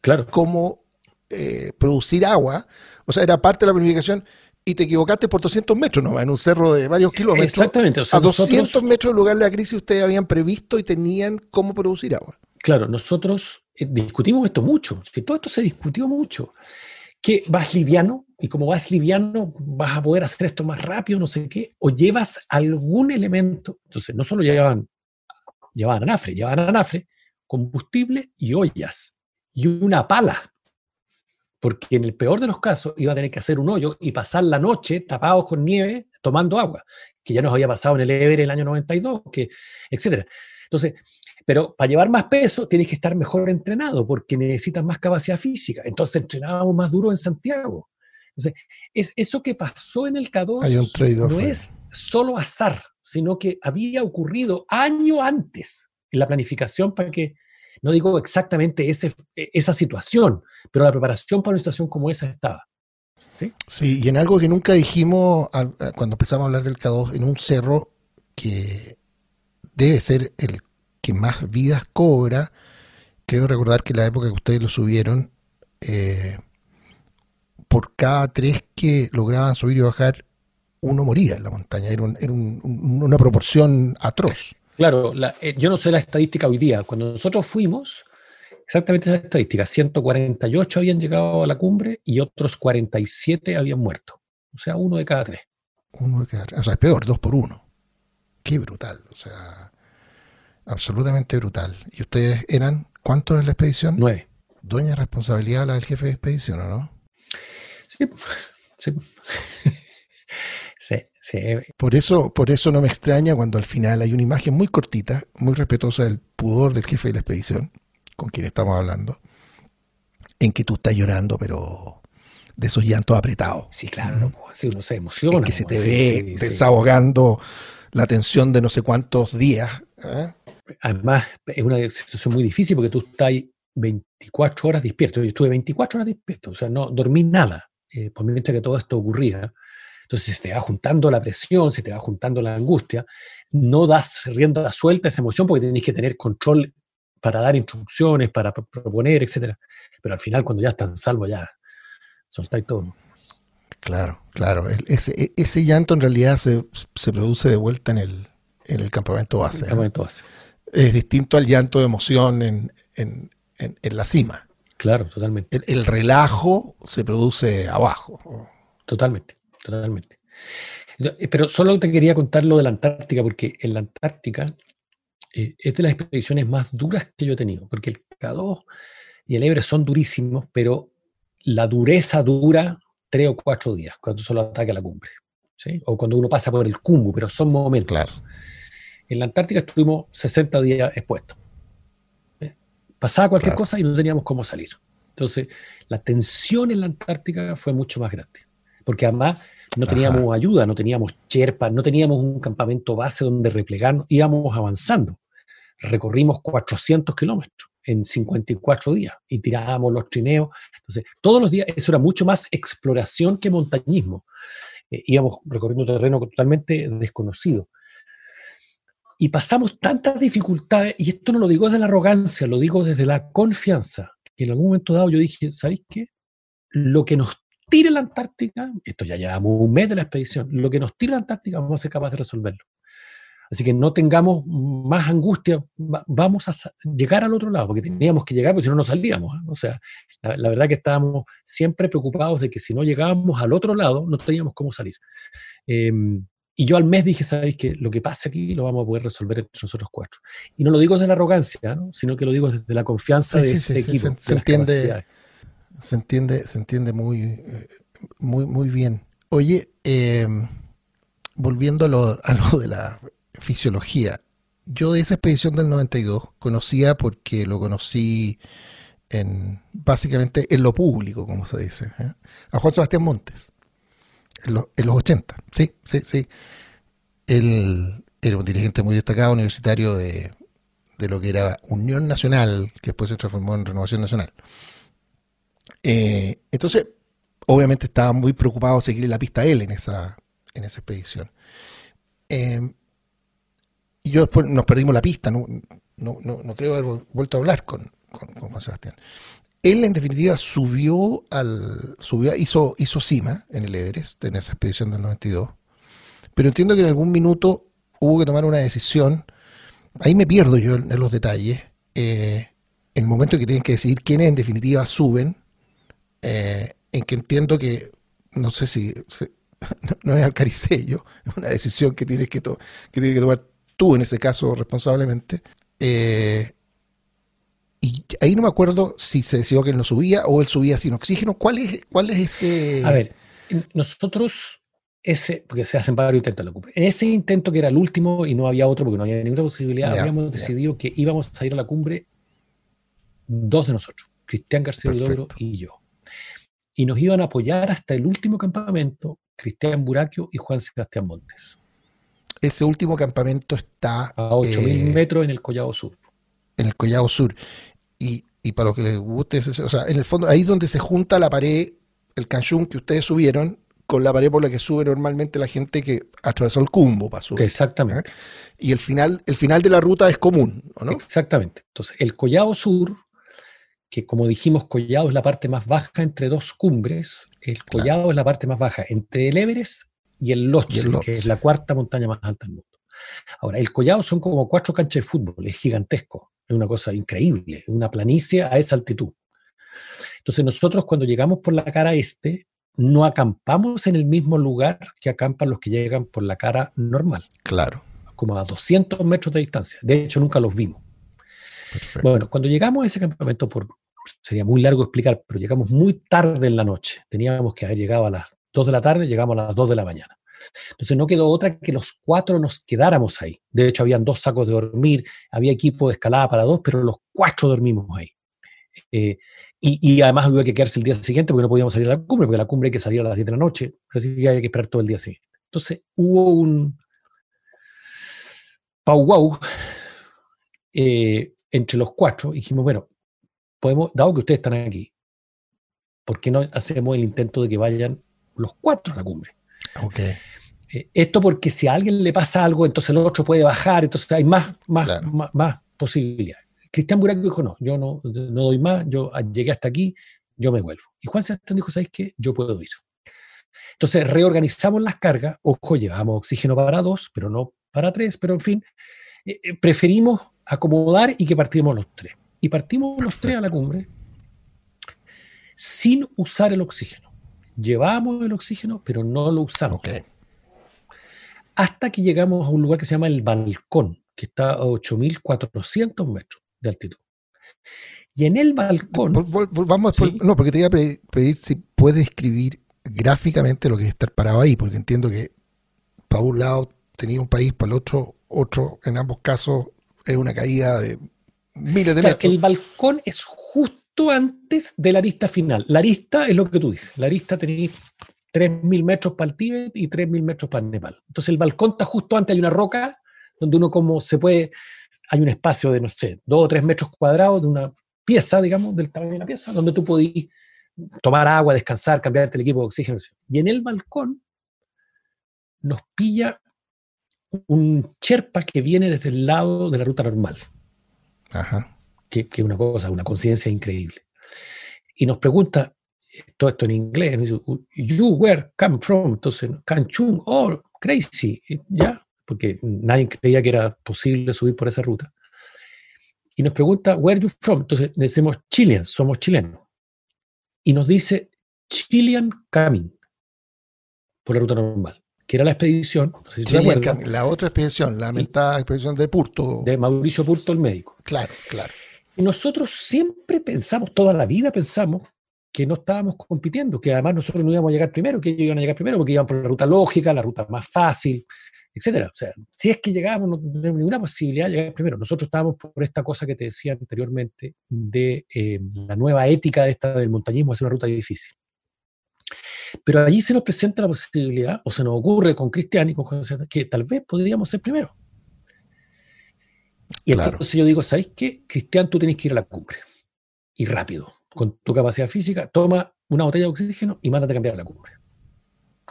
claro. cómo eh, producir agua. O sea, era parte de la planificación y te equivocaste por 200 metros nomás, en un cerro de varios kilómetros. Exactamente. a 200 metros del lugar de la crisis ustedes habían previsto y tenían cómo producir agua. Claro, nosotros eh, discutimos esto mucho, que todo esto se discutió mucho. Que vas liviano y como vas liviano vas a poder hacer esto más rápido, no sé qué, o llevas algún elemento. Entonces, no solo llevaban, llevaban anafre, llevaban anafre combustible y ollas y una pala. Porque en el peor de los casos iba a tener que hacer un hoyo y pasar la noche tapados con nieve tomando agua, que ya nos había pasado en el Ever el año 92, que, etc. Entonces, pero para llevar más peso tienes que estar mejor entrenado porque necesitas más capacidad física. Entonces entrenábamos más duro en Santiago. Entonces, es, eso que pasó en el K2 no es solo azar, sino que había ocurrido año antes en la planificación para que, no digo exactamente ese, esa situación, pero la preparación para una situación como esa estaba. ¿Sí? sí, y en algo que nunca dijimos cuando empezamos a hablar del K2, en un cerro que debe ser el que más vidas cobra, creo recordar que en la época que ustedes lo subieron, eh, por cada tres que lograban subir y bajar, uno moría en la montaña. Era, una proporción atroz. Claro, eh, yo no sé la estadística hoy día. Cuando nosotros fuimos, exactamente esa estadística, 148 habían llegado a la cumbre y otros 47 habían muerto. O sea, uno de cada tres. Uno de cada tres. O sea, es peor, dos por uno. Qué brutal. O sea, absolutamente brutal. ¿Y ustedes eran cuántos en la expedición? Nueve. Doña responsabilidad la del jefe de expedición, ¿o no? Sí, sí. [laughs] Sí, sí. Por eso, por eso no me extraña cuando al final hay una imagen muy cortita, muy respetuosa del pudor del jefe de la expedición, con quien estamos hablando, en que tú estás llorando, pero de esos llantos apretados. Sí, claro, sí, uno se emociona. que se te ve desahogando la tensión de no sé cuántos días. ¿eh? Además, es una situación muy difícil porque tú estás 24 horas despierto. Yo estuve 24 horas despierto, o sea, no dormí nada eh, por mientras que todo esto ocurría. Entonces se te va juntando la presión, se te va juntando la angustia, no das rienda suelta a esa emoción porque tienes que tener control para dar instrucciones, para proponer, etc. Pero al final, cuando ya están salvo, ya soltáis todo. Claro, claro. Ese, e, ese llanto en realidad se, produce de vuelta en el, en el campamento base. El campamento base. Es distinto al llanto de emoción en, en, en, la cima. Claro, totalmente. el, relajo se produce abajo. Totalmente totalmente. Eh, pero solo te quería contar lo de la Antártica, porque en la Antártica eh, es de las expediciones más duras que yo he tenido, porque el K2 y el Ebre son durísimos, pero la dureza dura tres o cuatro días, cuando solo ataca la cumbre, ¿sí? o cuando uno pasa por el cumbu, pero son momentos. Claro. En la Antártica estuvimos 60 días expuestos. ¿eh? Pasaba cualquier cosa y no teníamos cómo salir. Entonces, la tensión en la Antártica fue mucho más grande, porque además no teníamos ayuda, no teníamos cherpa, no teníamos un campamento base donde replegarnos, íbamos avanzando. Recorrimos 400 kilómetros en 54 días y tirábamos los trineos. Entonces, todos los días, eso era mucho más exploración que montañismo. Eh, íbamos recorriendo terreno totalmente desconocido. Y pasamos tantas dificultades, y esto no lo digo desde la arrogancia, lo digo desde la confianza, que en algún momento dado yo dije, ¿sabéis qué? Lo que nos tire la Antártica, esto ya llevamos un mes de la expedición, lo que nos tire la Antártica vamos a ser capaces de resolverlo. Así que no tengamos más angustia, vamos a llegar al otro lado, porque teníamos que llegar, porque si no, no salíamos. ¿eh? O sea, la, verdad que estábamos siempre preocupados de que si no llegábamos al otro lado, no teníamos cómo salir. Em, y yo al mes dije, ¿sabéis que lo que pase aquí lo vamos a poder resolver entre nosotros cuatro? Y no lo digo desde la arrogancia, ¿no? sino que lo digo desde la confianza de ese equipo. se, entiende, se entiende, se entiende muy, muy, muy bien. Oye, em, volviendo a lo, a lo de la fisiología, yo de esa expedición del 92 conocía porque lo conocí en básicamente en lo público, como se dice, ¿eh? a Juan Sebastián Montes, en, los 80, sí, sí, sí. Él era un dirigente muy destacado universitario de, de lo que era Unión Nacional, que después se transformó en Renovación Nacional. Eh, entonces, obviamente estaba muy preocupado seguir la pista él en esa, en esa expedición. Eh, y yo después nos perdimos la pista, no, no, no, creo haber vuelto a hablar con, Juan Sebastián. Él en definitiva subió al, subió, hizo, hizo cima en el Everest, en esa expedición del 92, pero entiendo que en algún minuto hubo que tomar una decisión, ahí me pierdo yo en, los detalles, eh, en el momento que tienen que decidir quiénes en definitiva suben, eh, en que entiendo que, no sé si, [laughs] no, es alcaricello, es una decisión que tienes que, que, tienes que tomar tú en ese caso responsablemente. Eh, ahí no me acuerdo si se decidió que él no subía o él subía sin oxígeno. ¿Cuál es, cuál es ese...? A ver, nosotros, ese, porque se hacen varios intentos en la cumbre, en ese intento que era el último y no había otro porque no había ninguna posibilidad, habíamos decidido que íbamos a ir a la cumbre dos de nosotros, Cristian García Huidobro y yo. Y nos iban a apoyar hasta el último campamento Cristian Buraquio y Juan Sebastián Montes. Ese último campamento está... A 8.000 eh, metros en el Collado Sur. En el Collado Sur. Y, para lo que les guste, o sea, en el fondo, ahí es donde se junta la pared, el canchún que ustedes subieron, con la pared por la que sube normalmente la gente que atravesó el cumbo para subir. Exactamente. ¿eh? Y el final, el final de la ruta es común, ¿no? Exactamente. Entonces, el Collado Sur que como dijimos, Collado es la parte más baja entre dos cumbres, el Collado es la parte más baja entre el Everest y el Lhotse, que es la cuarta montaña más alta del mundo. Ahora, el Collado son como cuatro canchas de fútbol, es gigantesco, es una cosa increíble, una planicie a esa altitud. Entonces nosotros cuando llegamos por la cara este, no acampamos en el mismo lugar que acampan los que llegan por la cara normal. Claro. Como a 200 metros de distancia. De hecho, nunca los vimos. Bueno, cuando llegamos a ese campamento, por, sería muy largo explicar, pero llegamos muy tarde en la noche. Teníamos que haber llegado a las 2 de la tarde, llegamos a las 2 de la mañana. Entonces no quedó otra que los cuatro nos quedáramos ahí. De hecho, habían dos sacos de dormir, había equipo de escalada para dos, pero los cuatro dormimos ahí. Eh, y, además había que quedarse el día siguiente porque no podíamos salir a la cumbre, porque la cumbre hay que salir a las 10 de la noche, así que hay que esperar todo el día siguiente. Entonces hubo un pau wow eh, entre los cuatro dijimos, bueno, podemos, dado que ustedes están aquí, ¿por qué no hacemos el intento de que vayan los cuatro a la cumbre? Okay. Eh, esto porque si a alguien le pasa algo, entonces el otro puede bajar, entonces hay más, más, más, posibilidades. Cristian Buraco dijo, no, yo no, no doy más, yo llegué hasta aquí, yo me vuelvo. Y Juan Sebastián dijo, ¿sabes qué? Yo puedo ir. Entonces reorganizamos las cargas, ojo, llevamos oxígeno para dos, pero no para tres, pero en fin, eh, eh, preferimos acomodar y que partimos los tres. Y partimos los tres a la cumbre sin usar el oxígeno. Llevamos el oxígeno, pero no lo usamos. Hasta que llegamos a un lugar que se llama el balcón, que está a 8.400 metros de altitud. Y en el balcón... Vamos No, porque te iba a pedir si puedes escribir gráficamente lo que es estar parado ahí, porque entiendo que para un lado tenía un país, para el otro otro. En ambos casos es una caída de miles de metros. El balcón es justo antes de la arista final. La arista es lo que tú dices. La arista tenía 3.000 metros para el Tíbet y 3.000 metros para el Nepal. Entonces el balcón está justo antes, hay una roca donde uno como se puede, hay un espacio de, no sé, 2 o 3 metros cuadrados de una pieza, digamos, del tamaño de la pieza, donde tú podís tomar agua, descansar, cambiarte el equipo de oxígeno. Y en el balcón nos pilla un Sherpa que viene desde el lado de la ruta normal. Ajá. Que es una cosa, una conciencia increíble. Y nos pregunta, todo esto en inglés, you where come from? Entonces, Canchun, oh, crazy, ya, porque nadie creía que era posible subir por esa ruta. Y nos pregunta, where you from? Entonces decimos, Chilean, somos chilenos. Y nos dice, Chilean coming, por la ruta normal que era la expedición, la otra expedición, la mentada expedición de Purto. De Mauricio Purto, el médico. Claro, claro. Y nosotros siempre pensamos, toda la vida pensamos, que no estábamos compitiendo, que además nosotros no íbamos a llegar primero, que ellos iban a llegar primero, porque iban por la ruta lógica, la ruta más fácil, etcétera. O sea, si es que llegábamos, no teníamos ninguna posibilidad de llegar primero. Nosotros estábamos por esta cosa que te decía anteriormente de eh, la nueva ética de esta del montañismo, hacer una ruta difícil. Pero allí se nos presenta la posibilidad, o se nos ocurre con Cristian y con José, que tal vez podríamos ser primero. Y entonces yo digo, ¿sabéis qué? Cristian, tú tienes que ir a la cumbre. Y rápido, con tu capacidad física, toma una botella de oxígeno y mándate a cambiar la cumbre.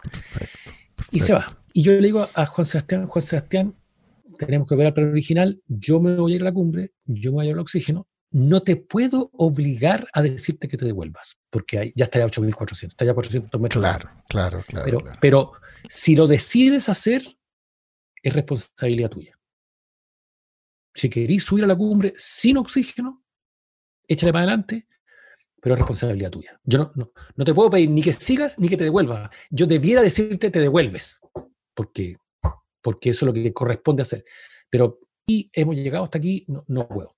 Perfecto, Y se va. Y yo le digo a Juan Sebastián, Juan Sebastián, tenemos que ver al plan original, yo me voy a ir a la cumbre, yo me voy a llevar el oxígeno, no te puedo obligar a decirte que te devuelvas, porque ya está ya 8.400, está ya 400 metros. Claro, claro, claro pero, pero si lo decides hacer, es responsabilidad tuya. Si querís subir a la cumbre sin oxígeno, échale para adelante, pero es responsabilidad tuya. Yo no, no, no, te puedo pedir ni que sigas ni que te devuelvas. Yo debiera decirte te devuelves, porque, porque eso es lo que corresponde hacer. Pero y hemos llegado hasta aquí, no, no puedo.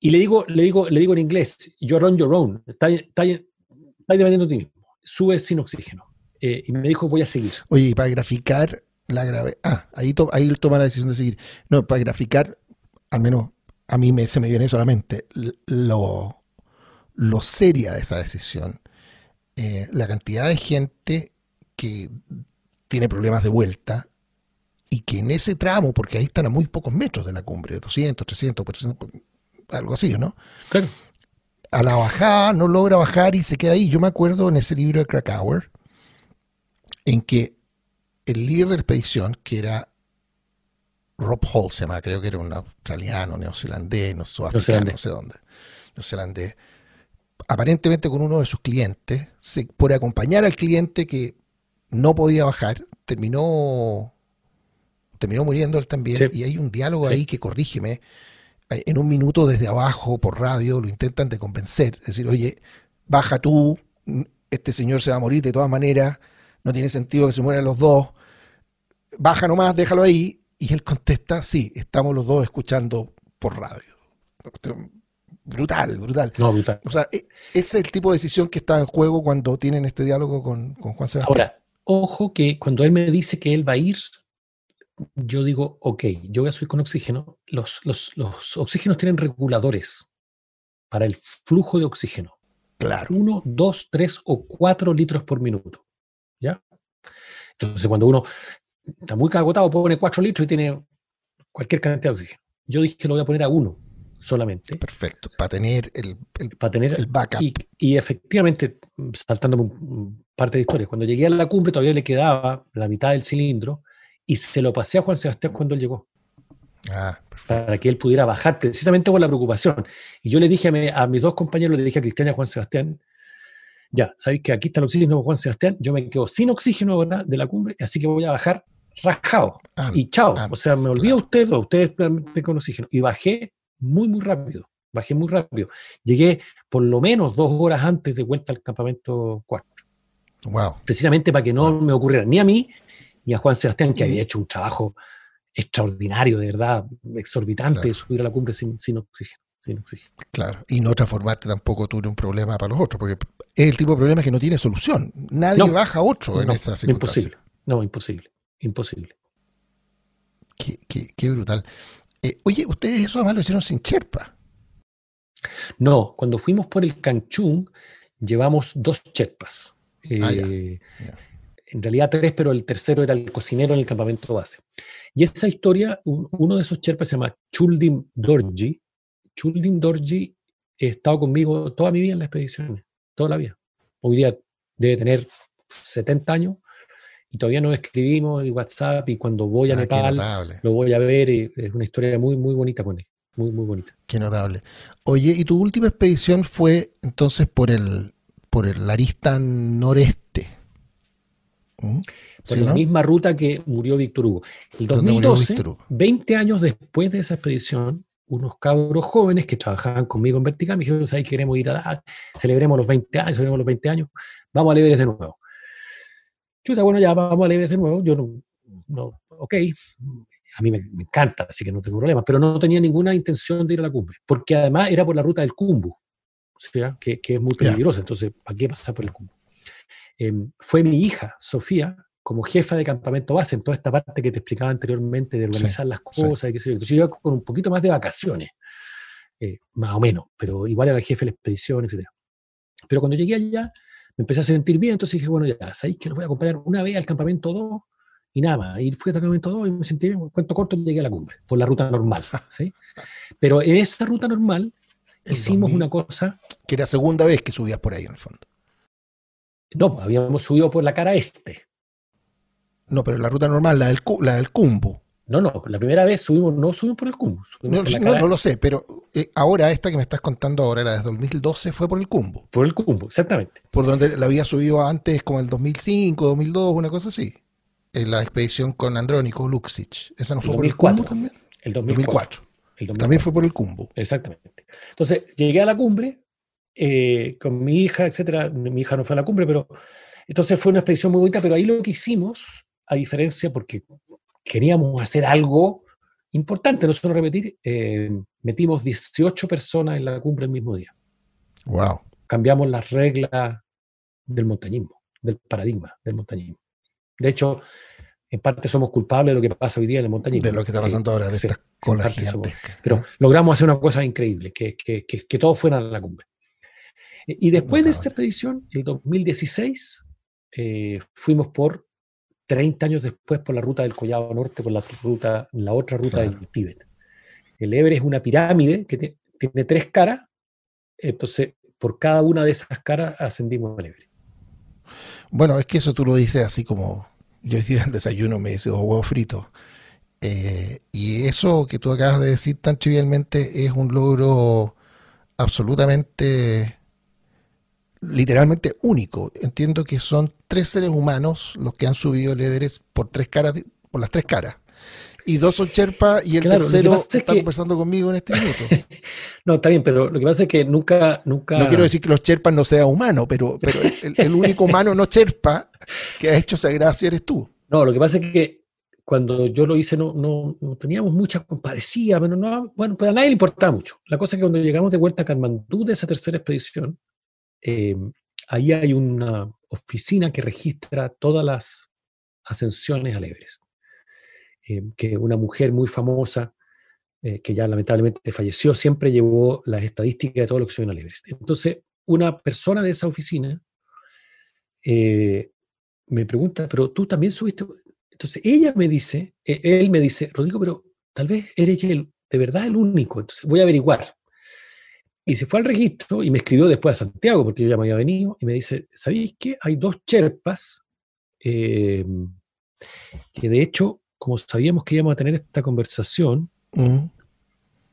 Y le digo, le digo, le digo en inglés, you're on your own, está, dependiendo de ti mismo, sube sin oxígeno. Eh, y me dijo, voy a seguir. Oye, y para graficar la gravedad, ah, ahí, ahí él toma la decisión de seguir. No, para graficar, al menos a mí me, se me viene solamente lo, lo seria de esa decisión. Eh, la cantidad de gente que tiene problemas de vuelta y que en ese tramo, porque ahí están a muy pocos metros de la cumbre, 200, 300, 400, algo así, ¿no? Claro. A la bajada no logra bajar y se queda ahí. Yo me acuerdo en ese libro de Krakauer, en que el líder de la expedición, que era Rob Hall, se llama, creo que era un australiano, neozelandés, no, no sé dónde, neozelandés, aparentemente con uno de sus clientes, por acompañar al cliente que no podía bajar, terminó terminó muriendo él también, y hay un diálogo ahí que corrígeme, en un minuto desde abajo por radio lo intentan de convencer, es decir, oye, baja tú, este señor se va a morir de todas maneras, no tiene sentido que se mueran los dos, baja nomás, déjalo ahí, y él contesta, sí, estamos los dos escuchando por radio. Brutal, brutal. No, brutal. O sea, ese es el tipo de decisión que está en juego cuando tienen este diálogo con, con Juan Sebastián. Ahora, ojo que cuando él me dice que él va a ir, yo digo, ok, yo voy a subir con oxígeno. Los, los, los oxígenos tienen reguladores para el flujo de oxígeno. Claro. Uno, dos, tres o cuatro litros por minuto. ¿Ya? Entonces, cuando uno está muy cagotado, pone cuatro litros y tiene cualquier cantidad de oxígeno. Yo dije que lo voy a poner a uno solamente. Perfecto, para tener el, para tener, el backup. Y, efectivamente, saltando parte de historia, cuando llegué a la cumbre todavía le quedaba la mitad del cilindro y se lo pasé a Juan Sebastián cuando él llegó. Ah, para que él pudiera bajar, precisamente por la preocupación. Y yo le dije a, mis dos compañeros, le dije a Cristian y a Juan Sebastián, ya, sabéis que aquí está el oxígeno Juan Sebastián, yo me quedo sin oxígeno ahora de la cumbre, así que voy a bajar rajado. y chao. o sea, me olvido usted, ustedes con oxígeno. Y bajé muy, muy rápido. Bajé muy rápido. Llegué por lo menos dos horas antes de vuelta al campamento 4. Wow. Precisamente para que no me ocurriera ni a mí y a Juan Sebastián, que había hecho un trabajo extraordinario, de verdad, exorbitante, subir a la cumbre sin, oxígeno. Sin oxígeno. Claro, y no transformarte tampoco tú en un problema para los otros, porque es el tipo de problema que no tiene solución. Nadie baja a otro en esa situación. Imposible, no, imposible, imposible. Qué, brutal. Eh, oye, ustedes eso además lo hicieron sin Cherpa. No, cuando fuimos por el Canchún, llevamos dos Cherpas. Ah, eh, en realidad tres, pero el tercero era el cocinero en el campamento base. Y esa historia, uno de esos Sherpas se llama Chuldim Dorji. Chuldim Dorji ha estado conmigo toda mi vida en las expediciones, toda la vida. Hoy día debe tener 70 años y todavía nos escribimos en WhatsApp y cuando voy a ah, Nepal lo voy a ver y es una historia muy, muy bonita con él. Muy, muy bonita. Qué notable. Oye, ¿y tu última expedición fue entonces por el, por el Aristan noreste? Por la misma ruta que murió Víctor Hugo. El 2012, 20 años después de esa expedición, unos cabros jóvenes que trabajaban conmigo en Vertical me dijeron, ¿sabes? Queremos ir a celebremos los 20 años, celebremos los 20 años, vamos a Everest de nuevo. Chuta, bueno, ya vamos a Everest de nuevo. Yo no, no ok, a mí me, encanta, así que no tengo problema, pero no tenía ninguna intención de ir a la cumbre, porque además era por la ruta del Cumbu, que, que, es muy peligrosa, entonces, ¿para qué pasar por el Cumbu? Em, fue mi hija, Sofía, como jefa de campamento base en toda esta parte que te explicaba anteriormente de organizar las cosas y qué sé yo. Entonces yo iba con un poquito más de vacaciones, eh, más o menos, pero igual era el jefe de la expedición, etc. Pero cuando llegué allá, me empecé a sentir bien, entonces dije, bueno, ya, ¿sabéis que nos voy a acompañar una vez al campamento 2? Y nada más, y fui al campamento 2 y me sentí bien, cuento corto, llegué a la cumbre, por la ruta normal, [laughs] ¿sí? Pero en esa ruta normal hicimos una cosa... Que era la segunda vez que subías por ahí, en el fondo. No, pues, habíamos subido por la cara este. No, pero la ruta normal, la del, la del Cumbu. No, no, la primera vez subimos, no subimos por el Cumbu. No, no, lo sé, pero eh, ahora esta que me estás contando ahora, la de 2012, fue por el Cumbu. Por el Cumbu, exactamente. Por donde la había subido antes, como el 2005, 2002, una cosa así. En la expedición con Andrónico Luxich. ¿Esa no fue por el Cumbu también? El 2004. También fue por el Cumbu. Exactamente. Entonces, llegué a la cumbre, eh, con mi hija, etcétera. Mi hija no fue a la cumbre, pero entonces fue una expedición muy bonita, pero ahí lo que hicimos, a diferencia, porque queríamos hacer algo importante, no solo repetir, eh, metimos 18 personas en la cumbre el mismo día. Wow. Cambiamos las reglas del montañismo, del paradigma del montañismo. De hecho, en parte somos culpables de lo que pasa hoy día en el montañismo. De lo que está pasando ahora, de estas colas Pero logramos hacer una cosa increíble, que, que, que, todos fueran a la cumbre. Y después de esta expedición, el 2016, eh, fuimos por 30 años después por la ruta del Collado Norte, por la, ruta, la otra ruta del Tíbet. El Everest es una pirámide que tiene tres caras, entonces por cada una de esas caras ascendimos al Everest. Bueno, es que eso tú lo dices así como yo [laughs] decía el desayuno, me dice, oh, huevo frito. Eh, y eso que tú acabas de decir tan trivialmente es un logro absolutamente, literalmente único. Entiendo que son tres seres humanos los que han subido el Everest por tres caras, por las tres caras. Y dos son Sherpa y el tercero está conversando conmigo en este minuto. [laughs] no, está bien, pero lo que pasa es que nunca, nunca. No quiero decir que los Sherpas no sean humanos, pero, pero el, único humano no Sherpa que ha hecho esa gracia eres tú. No, lo que pasa es que cuando yo lo hice no, no, teníamos mucha compadecía, pero no, bueno, pues a nadie le importaba mucho. La cosa es que cuando llegamos de vuelta a Katmandú de esa tercera expedición, eh, ahí hay una oficina que registra todas las ascensiones al Everest. Eh, que una mujer muy famosa, eh, que ya lamentablemente falleció, siempre llevó las estadísticas de todo lo que en el Everest. Entonces, una persona de esa oficina me pregunta, pero tú también subiste. Entonces, ella me dice, él me dice, Rodrigo, pero tal vez eres de verdad el único, entonces voy a averiguar. Y se fue al registro y me escribió después a Santiago, porque yo ya me había venido, y me dice, ¿sabéis qué? Hay dos cherpas que de hecho como sabíamos que íbamos a tener esta conversación, mm.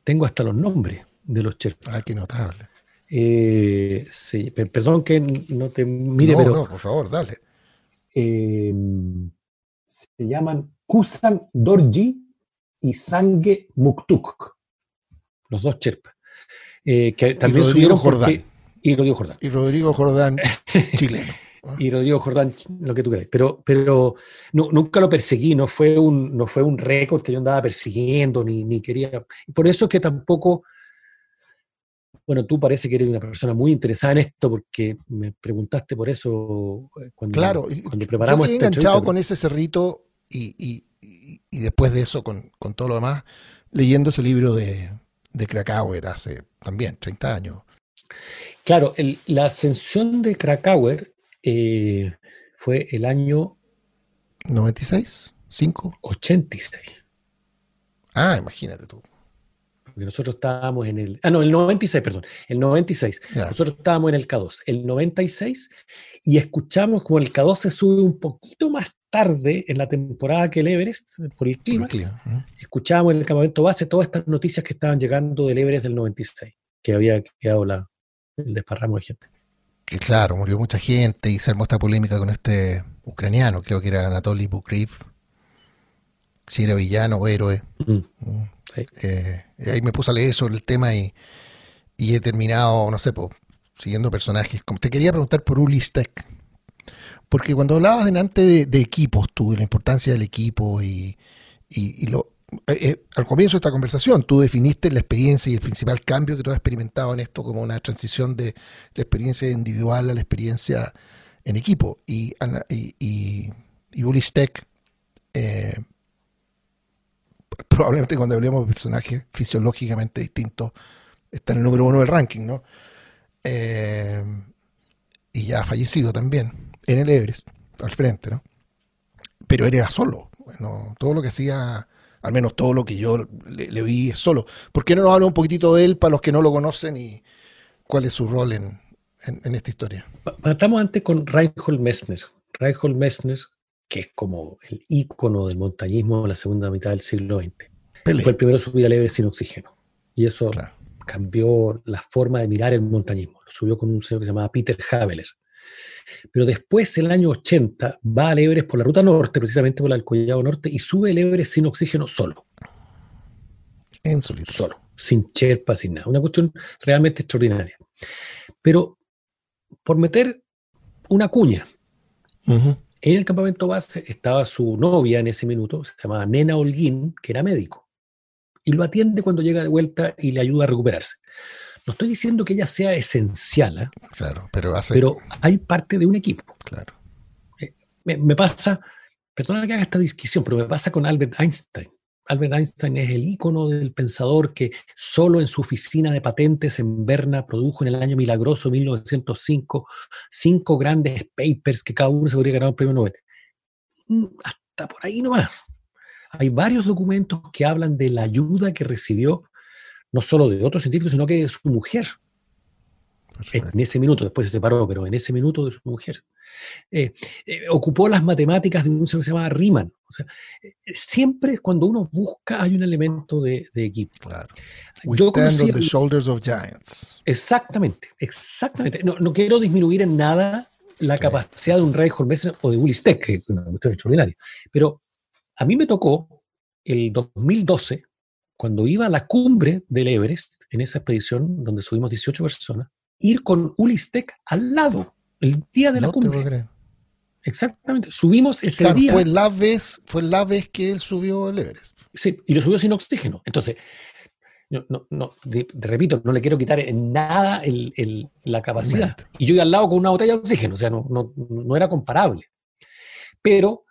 tengo hasta los nombres de los Sherpas. Ah, qué notable. Eh, perdón que no te mire, pero. No, por favor, dale. Em, se llaman Kusan Dorji y Sangue Muktuk. Los dos Sherpas. Eh, que también subieron Jordán. y Rodrigo Jordán. Y Rodrigo Jordán, [laughs] chileno y Rodrigo Jordán, lo que tú crees. Pero, pero nunca lo perseguí, no fue un, no fue un récord que yo andaba persiguiendo, ni, ni quería. Por eso es que tampoco. Bueno, tú parece que eres una persona muy interesada en esto porque me preguntaste por eso eh, cuando, claro, cuando preparamos yo enganchado con ese cerrito y, y, y, después de eso con, con, todo lo demás, leyendo ese libro de, de Krakauer hace también 30 años. Claro, la ascensión de Krakauer eh, fue el año 96, 5, 86. Ah, imagínate tú. Porque nosotros estábamos en el. Ah, no, el 96, perdón. El 96. Nosotros estábamos en el K2. El 96 y escuchamos como el K2 se sube un poquito más tarde en la temporada que el Everest, por el clima. Escuchábamos en el campamento base todas estas noticias que estaban llegando del Everest del 96, que había quedado la, el desparramo de gente que claro, murió mucha gente y se armó esta polémica con este ucraniano, creo que era Anatoly Bukriv, si era villano o héroe. Mm. Eh, ahí me puse a leer sobre el tema y, he terminado, no sé, siguiendo personajes. Como te quería preguntar por Ulistek, porque cuando hablabas delante de, equipos, tú, de la importancia del equipo y, y lo, eh, eh, al comienzo de esta conversación, tú definiste la experiencia y el principal cambio que tú has experimentado en esto como una transición de la experiencia individual a la experiencia en equipo. Y, y, y, eh, [laughs] probablemente cuando hablemos de personajes fisiológicamente distintos, está en el número uno del ranking, ¿no? y ya ha fallecido también, en el Everest, al frente, ¿no? Pero era solo, bueno, todo lo que hacía al menos todo lo que yo le, vi es solo. ¿Por qué no nos habla un poquitito de él para los que no lo conocen y cuál es su rol en, esta historia? Partamos antes con Reinhold Messner. Reinhold Messner, que es como el ícono del montañismo en la segunda mitad del siglo XX. Fue el primero a subir al Everest sin oxígeno. Y eso cambió la forma de mirar el montañismo. Lo subió con un señor que se llamaba Peter Haveler. Pero después, en el año 80, va al Everest por la ruta norte, precisamente por el Collado Norte, y sube el Everest sin oxígeno solo. En solito. Solo, sin cherpa, sin nada. Una cuestión realmente extraordinaria. Pero por meter una cuña, en el campamento base estaba su novia en ese minuto, se llamaba Nena Holguín, que era médico. y lo atiende cuando llega de vuelta y le ayuda a recuperarse. No estoy diciendo que ella sea esencial, ¿eh? claro, pero, pero hay parte de un equipo. Claro. Eh, me, pasa, perdona que haga esta discusión, pero me pasa con Albert Einstein. Albert Einstein es el ícono del pensador que solo en su oficina de patentes en Berna produjo en el año milagroso 1905 cinco grandes papers que cada uno se podría ganar un premio Nobel. Mm, hasta por ahí nomás. Hay varios documentos que hablan de la ayuda que recibió no solo de otros científicos, sino que de su mujer. En ese minuto, después se separó, pero en ese minuto de su mujer. Eh, eh, ocupó las matemáticas de un señor que se llamaba Riemann. O sea, eh, siempre cuando uno busca hay un elemento de, equipo. Claro. We stand on the shoulders of giants. Exactamente, exactamente. No, no quiero disminuir en nada la capacidad de un Ray Hormesen o de Willy Steck, que es una cuestión extraordinaria. Pero a mí me tocó el 2012 cuando iba a la cumbre del Everest, en esa expedición donde subimos 18 personas, ir con Ulistec al lado, el día de la cumbre. Exactamente, subimos ese día. Fue la, vez, fue la vez que él subió el Everest. Sí, y lo subió sin oxígeno. Entonces, no, no, no repito, no le quiero quitar en nada la capacidad. Y yo iba al lado con una botella de oxígeno, o sea, no, no era comparable. Pero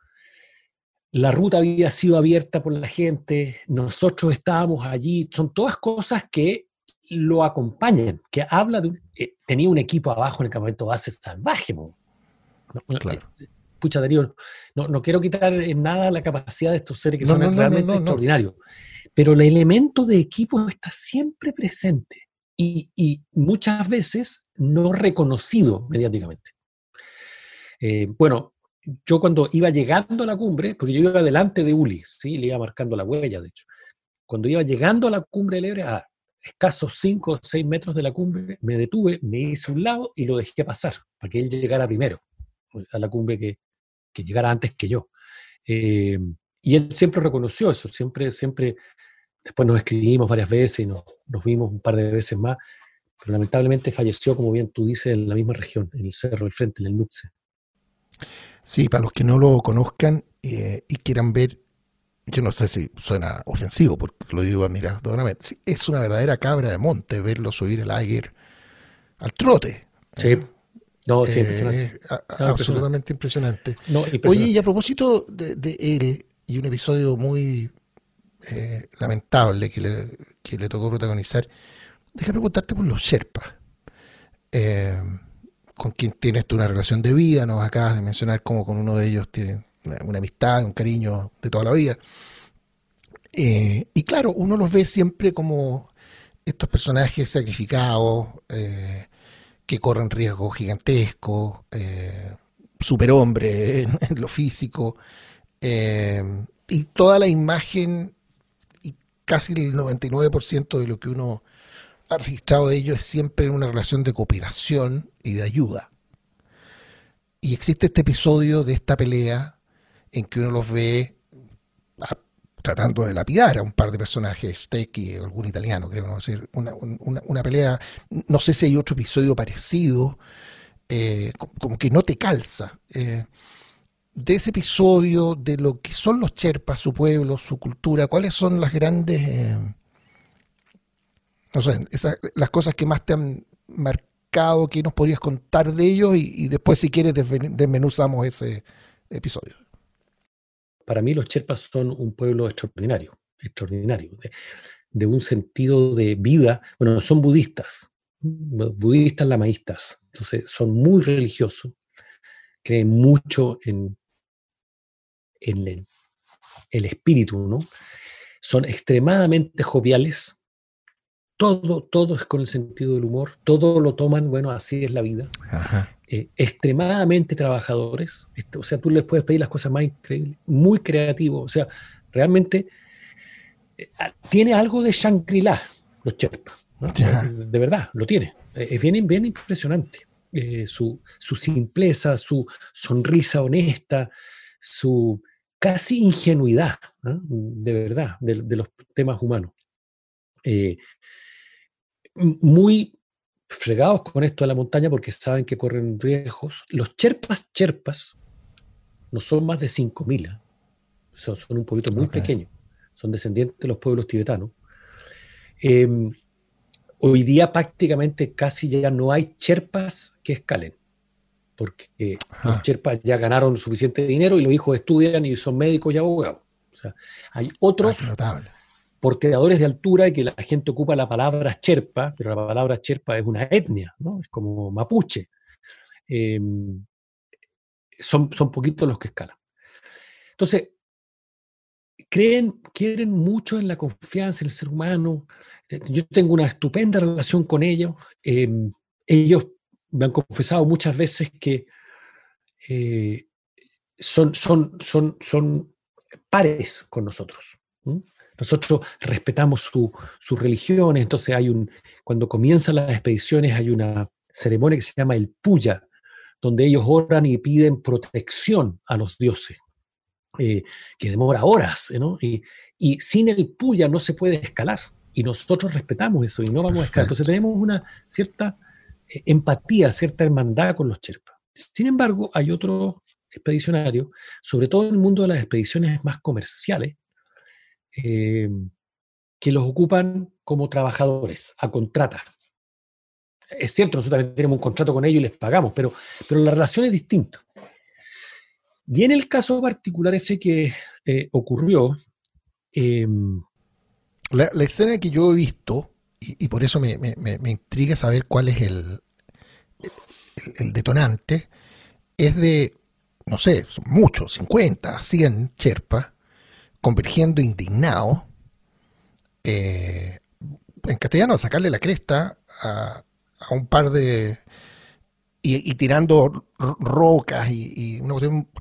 la ruta había sido abierta por la gente, nosotros estábamos allí, son todas cosas que lo acompañan, que habla de... Eh, tenía un equipo abajo en el campamento base salvaje. claro. Eh, pucha, Darío, no, no, quiero quitar en nada la capacidad de estos seres que son realmente extraordinarios, pero el elemento de equipo está siempre presente y, y muchas veces no reconocido mediáticamente. Eh, bueno, yo cuando iba llegando a la cumbre, porque yo iba delante de Uli, ¿sí? le iba marcando la huella, de hecho. Cuando iba llegando a la cumbre del Ebre, a escasos 5 o 6 metros de la cumbre, me detuve, me hice un lado y lo dejé pasar, para que él llegara primero a la cumbre que, que llegara antes que yo. Eh, y él siempre reconoció eso, siempre, siempre, después nos escribimos varias veces y nos, nos vimos un par de veces más, pero lamentablemente falleció, como bien tú dices, en la misma región, en el Cerro del Frente, en el Nupce. Sí, para los que no lo conozcan eh, y quieran ver, yo no sé si suena ofensivo porque lo digo admiradoramente, es una verdadera cabra de monte verlo subir el Aiger al trote. Sí. Eh, no, sí, impresionante. absolutamente impresionante. Oye, y a propósito de, él, y un episodio muy eh, lamentable que le, que le tocó protagonizar, déjame preguntarte por los Sherpas. Eh, con quien tienes tú una relación de vida, nos acabas de mencionar cómo con uno de ellos tienes una, amistad, un cariño de toda la vida. Eh, y claro, uno los ve siempre como estos personajes sacrificados, eh, que corren riesgos gigantescos, eh, superhombre [laughs] en, lo físico, y toda la imagen y casi el 99% de lo que uno ha registrado de ellos es siempre en una relación de cooperación y de ayuda. Y existe este episodio de esta pelea en que uno los ve ah, tratando de lapidar a un par de personajes, y algún italiano, creo, ¿no? decir, una, pelea, no sé si hay otro episodio parecido, eh, como que no te calza. Eh, de ese episodio, de lo que son los Cherpas, su pueblo, su cultura, cuáles son las grandes, eh, no sé, las cosas que más te han marcado ¿qué nos podrías contar de ellos? Y, después, si quieres, desmenuzamos ese episodio. Para mí los Sherpas son un pueblo extraordinario, extraordinario, de, un sentido de vida. Bueno, son budistas, budistas lamaístas, entonces son muy religiosos, creen mucho en, en el, el espíritu, ¿no? Son extremadamente joviales, todo, todo es con el sentido del humor, todo lo toman, bueno, así es la vida. Eh, extremadamente trabajadores, o sea, tú les puedes pedir las cosas más increíbles, muy creativos, o sea, realmente eh, ah, tiene algo de Shangri-La, los Sherpas, de, verdad, lo tiene. Eh, es bien, bien impresionante. su, simpleza, su sonrisa honesta, su casi ingenuidad, de verdad, de, los temas humanos muy fregados con esto de la montaña porque saben que corren riesgos. Los cherpas, cherpas, no son más de 5.000, ¿eh? son, son, un poquito muy pequeños, son descendientes de los pueblos tibetanos. Em, hoy día prácticamente casi ya no hay cherpas que escalen, porque los cherpas ya ganaron suficiente dinero y los hijos estudian y son médicos y abogados. O sea, hay otros ah, porteadores de altura y que la gente ocupa la palabra cherpa, pero la palabra cherpa es una etnia, es como mapuche. Em, son, son poquitos los que escalan. Entonces, creen, quieren mucho en la confianza en el ser humano. Yo tengo una estupenda relación con ellos. Em, ellos me han confesado muchas veces que eh, son, son, son, son pares con nosotros. Nosotros respetamos su, sus religiones, entonces hay un, cuando comienzan las expediciones hay una ceremonia que se llama el Puya, donde ellos oran y piden protección a los dioses, eh, que demora horas, ¿no? Y, y, sin el puya no se puede escalar, y nosotros respetamos eso y no vamos a escalar. Entonces tenemos una cierta eh, empatía, cierta hermandad con los Sherpas. Sin embargo, hay otros expedicionarios, sobre todo en el mundo de las expediciones más comerciales, eh, que los ocupan como trabajadores, a contrata es cierto, nosotros también tenemos un contrato con ellos y les pagamos, pero, pero la relación es distinta. Y en el caso particular ese que eh, ocurrió... Em, la, escena que yo he visto, y, por eso me, intriga saber cuál es el, el, detonante, es de, no sé, son muchos, 50, 100 cherpas, convergiendo indignados, eh, en castellano, a sacarle la cresta a, un par de... y, tirando rocas y,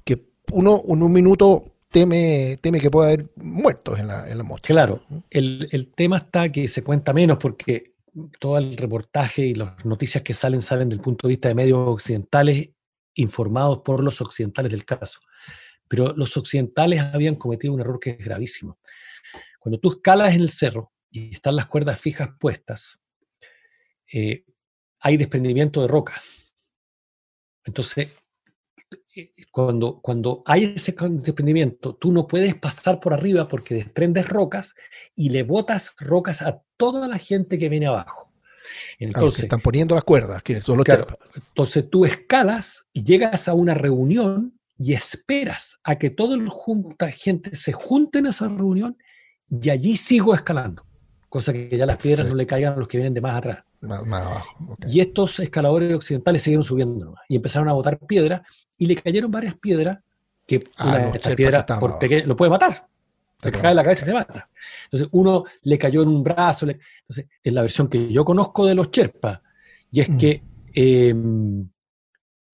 que uno en un minuto teme, teme que pueda haber muertos en la, en la Claro, el, el, tema está que se cuenta menos porque todo el reportaje y las noticias que salen salen del punto de vista de medios occidentales informados por los occidentales del caso. Pero los occidentales habían cometido un error que es gravísimo. Cuando tú escalas en el cerro y están las cuerdas fijas puestas, eh, hay desprendimiento de roca. Entonces, eh, cuando, cuando hay ese desprendimiento, tú no puedes pasar por arriba porque desprendes rocas y le botas rocas a toda la gente que viene abajo. Entonces, están poniendo las cuerdas, que son los Entonces tú escalas y llegas a una reunión y esperas a que toda la gente se junte en esa reunión y allí sigo escalando. Cosa que ya las piedras no le caigan a los que vienen de más atrás. Y estos escaladores occidentales siguieron subiendo y empezaron a botar piedras y le cayeron varias piedras que ah, una de estas piedras por lo puede matar. Se cae la cabeza y se mata. Entonces uno le cayó en un brazo. entonces es la versión que yo conozco de los Sherpas y es mm. que em,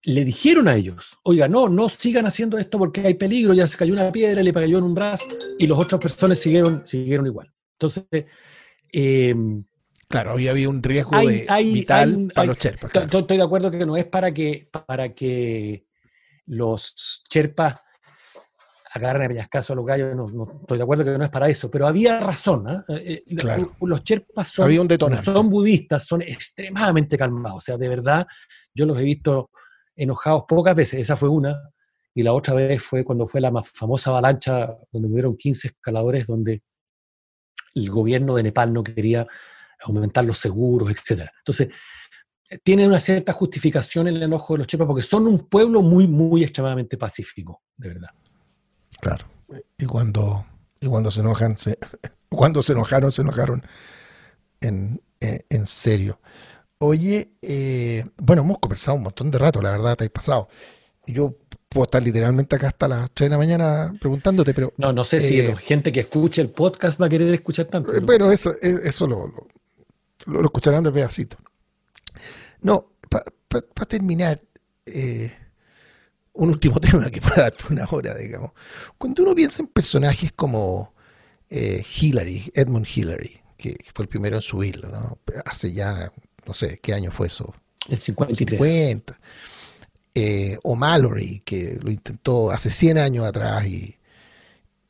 le dijeron a ellos, oiga, no, no sigan haciendo esto porque hay peligro, ya se cayó una piedra, le cayó en un brazo y los otras personas siguieron, siguieron igual. Entonces, eh, Claro, había habido un riesgo vital para los Sherpas. Estoy de acuerdo que no es para que, para que los Sherpas agarren a peñascaso a los gallos, no, estoy de acuerdo que no es para eso, pero había razón. ¿ah? Eh, eh, los Sherpas son, son budistas, son extremadamente calmados. O sea, de verdad, yo los he visto enojados pocas veces. Esa fue una. Y la otra vez fue cuando fue la más famosa avalancha, donde murieron 15 escaladores, donde el gobierno de Nepal no quería aumentar los seguros, etc. Entonces, eh, tiene una cierta justificación en el enojo de los chepas porque son un pueblo muy, muy extremadamente pacífico, de verdad. Claro. Y cuando, y cuando se enojan, se, [laughs] cuando se enojaron, se enojaron en, eh, serio. Oye, eh, bueno, hemos conversado un montón de rato, la verdad, te has pasado. Yo puedo estar literalmente acá hasta las 3 de la mañana preguntándote, pero... No, no sé si la gente que escuche el podcast va a querer escuchar tanto. Pero eso, eso lo, lo, escucharán de pedacito. No, para terminar, eh, un último [laughs] tema que pueda dar una hora, digamos. Cuando uno piensa en personajes como eh, Hillary, Edmund Hillary, que, fue el primero en subirlo, ¿no? hace ya, no sé, ¿qué año fue eso? El 53. 50. Eh, o Mallory, que lo intentó hace 100 años atrás y,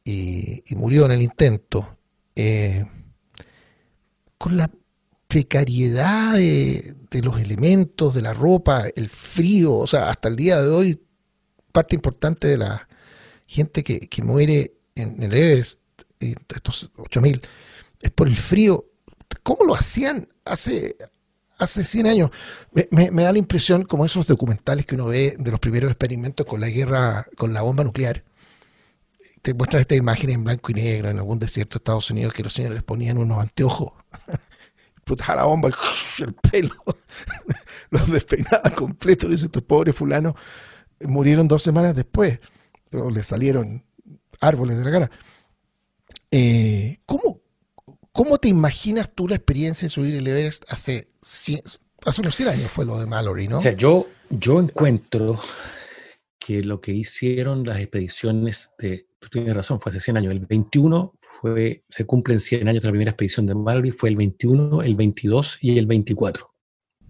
y, murió en el intento. con la precariedad de, los elementos, de la ropa, el frío, o sea, hasta el día de hoy, parte importante de la gente que, muere en el Everest, estos 8000, es por el frío. ¿Cómo lo hacían hace, hace 100 años? Me, da la impresión, como esos documentales que uno ve de los primeros experimentos con la guerra, con la bomba nuclear, te muestran esta imagen en blanco y negro en algún desierto de Estados Unidos que los señores les ponían unos anteojos. [laughs] Explotaba la bomba, [laughs] el pelo, [laughs] los despeinaba completo. Dice, estos pobres fulanos murieron dos semanas después. O les salieron árboles de la cara. Eh, ¿cómo, ¿Cómo te imaginas tú la experiencia de subir el Everest hace, hace unos 100 años? Fue lo de Mallory, ¿no? O sea, yo, yo encuentro que lo que hicieron las expediciones de, tú tienes razón, fue hace 100 años, el 21 fue, se cumplen 100 años de la primera expedición de Mallory, fue el 21, el 22 y el 24.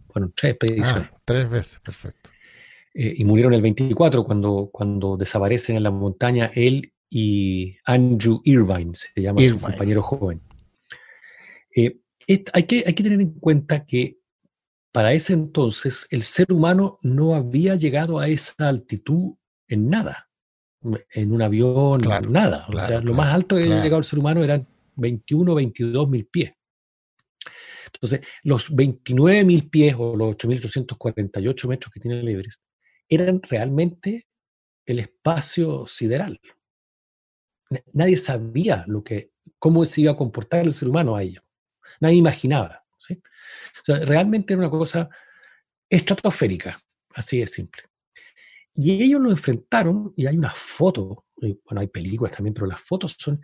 Fueron tres expediciones. Ah, tres veces, perfecto. Eh, y murieron el 24 cuando, cuando desaparecen en la montaña él y Andrew Irvine, se llama su compañero joven. Eh, hay, que, hay que tener en cuenta que para ese entonces el ser humano no había llegado a esa altitud en nada, en un avión, nada. o sea, lo más alto que había llegado el ser humano eran 21 22 mil pies. Entonces, los 29 mil pies o los 8.848 metros que tiene el Everest eran realmente el espacio sideral nadie sabía lo que, cómo se iba a comportar el ser humano a ello. Nadie imaginaba. realmente era una cosa estratosférica, así de simple. Y ellos lo enfrentaron, y hay una foto, bueno, hay películas también, pero las fotos son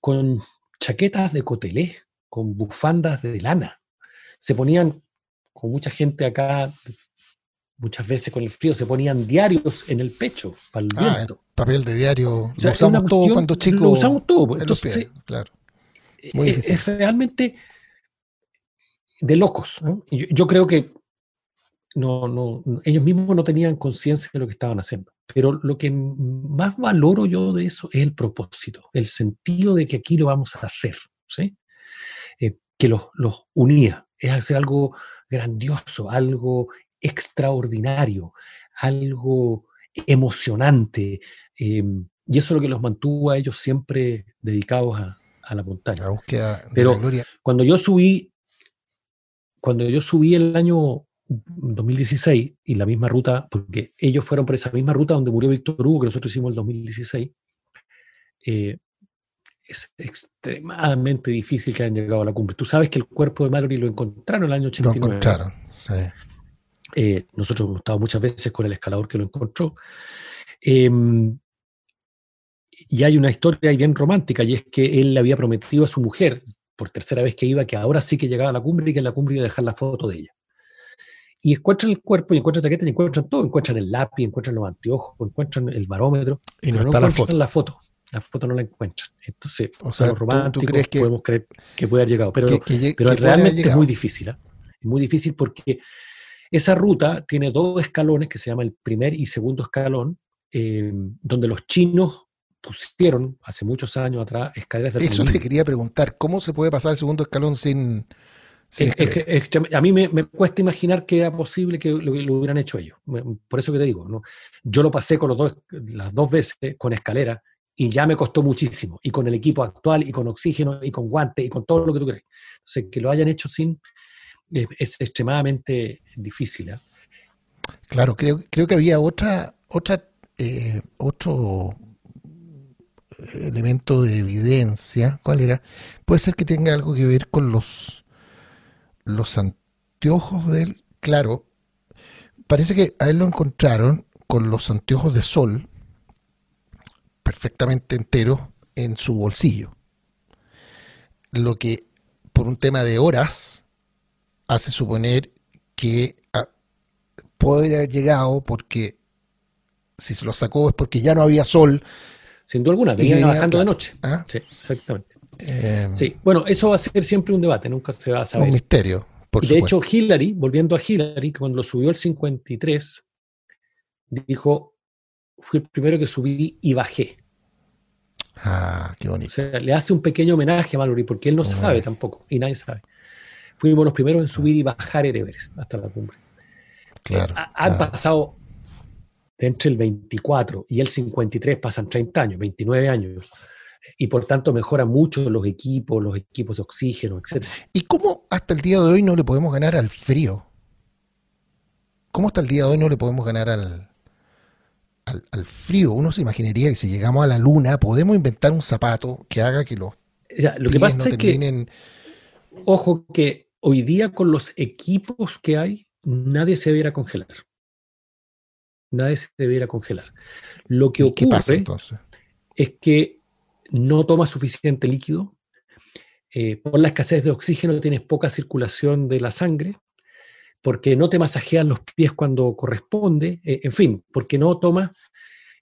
con chaquetas de cotelé, con bufandas de lana. Se ponían, con mucha gente acá muchas veces con el frío se ponían diarios en el pecho para el ah, viento. papel de diario. lo usamos todo cuando chicos. Lo usamos todo. Entonces, claro. es, realmente de locos. Yo, creo que no, no, ellos mismos no tenían conciencia de lo que estaban haciendo. Pero lo que más valoro yo de eso es el propósito, el sentido de que aquí lo vamos a hacer. ¿sí? Eh, que los, los unía. Es hacer algo grandioso, algo extraordinario, algo emocionante. Em, y eso es lo que los mantuvo a ellos siempre dedicados a, la montaña. Pero cuando yo subí, cuando yo subí el año 2016 y la misma ruta, porque ellos fueron por esa misma ruta donde murió Víctor Hugo, que nosotros hicimos el 2016, eh, es extremadamente difícil que hayan llegado a la cumbre. Tú sabes que el cuerpo de Mallory lo encontraron en el año 89. Lo encontraron, sí. Eh, nosotros hemos estado muchas veces con el escalador que lo encontró. Em, y hay una historia bien romántica, y es que él le había prometido a su mujer, por tercera vez que iba, que ahora sí que llegaba a la cumbre y que en la cumbre iba a dejar la foto de ella. Y encuentran el cuerpo, y encuentran la chaqueta, y encuentran todo, encuentran el lápiz, encuentran los anteojos, encuentran el barómetro, y no, está la foto. la foto. La foto no la encuentran. Entonces, o sea, los románticos crees que, podemos creer que puede haber llegado, pero, pero realmente es muy difícil. ¿eh? Es muy difícil porque esa ruta tiene dos escalones que se llama el primer y segundo escalón, eh, donde los chinos pusieron hace muchos años atrás escaleras de Eso te quería preguntar, ¿cómo se puede pasar el segundo escalón sin... a mí me, cuesta imaginar que era posible que lo, hubieran hecho ellos. Por eso que te digo, ¿no? yo lo pasé con los dos, las dos veces con escalera y ya me costó muchísimo. Y con el equipo actual, y con oxígeno, y con guantes, y con todo lo que tú crees. Entonces, que lo hayan hecho sin, es, extremadamente difícil. ¿eh? Claro, creo, creo que había otra, otra, eh, otro elemento de evidencia. ¿Cuál era? Puede ser que tenga algo que ver con los, los anteojos del. Claro, parece que a él lo encontraron con los anteojos de sol perfectamente enteros en su bolsillo. Lo que por un tema de horas hace suponer que ah, puede haber llegado porque si se lo sacó es porque ya no había sol. Sin duda alguna, venía bajando de noche. ¿Ah? Sí, exactamente. Em, sí, bueno, eso va a ser siempre un debate, nunca se va a saber. Un misterio, por De hecho, Hillary, volviendo a Hillary, cuando lo subió el 53, dijo, fui el primero que subí y bajé. Ah, qué bonito. O sea, le hace un pequeño homenaje a Mallory, porque él no sabe tampoco, y nadie sabe fuimos los primeros en subir y bajar el Everest hasta la cumbre. Claro, han pasado entre el 24 y el 53 pasan 30 años, 29 años. y por tanto mejora mucho los equipos, los equipos de oxígeno, etc. ¿Y cómo hasta el día de hoy no le podemos ganar al frío? ¿Cómo hasta el día de hoy no le podemos ganar al, al, frío? Uno se imaginaría que si llegamos a la luna podemos inventar un zapato que haga que los... lo que pasa es que, ojo, que hoy día con los equipos que hay, nadie se debiera congelar. Nadie se debiera congelar. Lo que ocurre pasa, entonces? es que no tomas suficiente líquido, eh, por la escasez de oxígeno tienes poca circulación de la sangre, porque no te masajeas los pies cuando corresponde, eh, en fin, porque no tomas...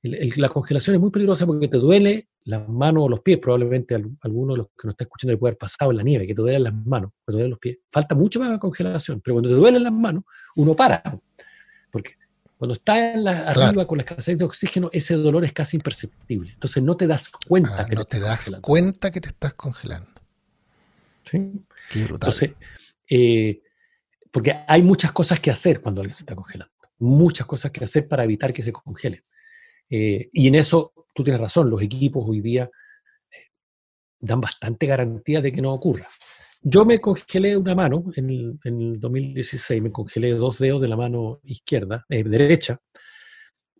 la congelación es muy peligrosa porque te duele las manos o los pies, probablemente alguno de los que nos está escuchando le puede haber pasado en la nieve, que te duelen las manos, que te duelen los pies. Falta mucho más la congelación, pero cuando te duelen las manos, uno para, porque cuando está en la, arriba con la escasez de oxígeno, ese dolor es casi imperceptible. Entonces no te das cuenta ah, que no te, das cuenta que te estás congelando. ¿Sí? Qué brutal. Entonces, eh, porque hay muchas cosas que hacer cuando alguien se está congelando. Muchas cosas que hacer para evitar que se congele. Eh, y en eso tú tienes razón, los equipos hoy día eh, dan bastante garantía de que no ocurra. Yo me congelé una mano en el, 2016, me congelé dos dedos de la mano izquierda, eh, derecha,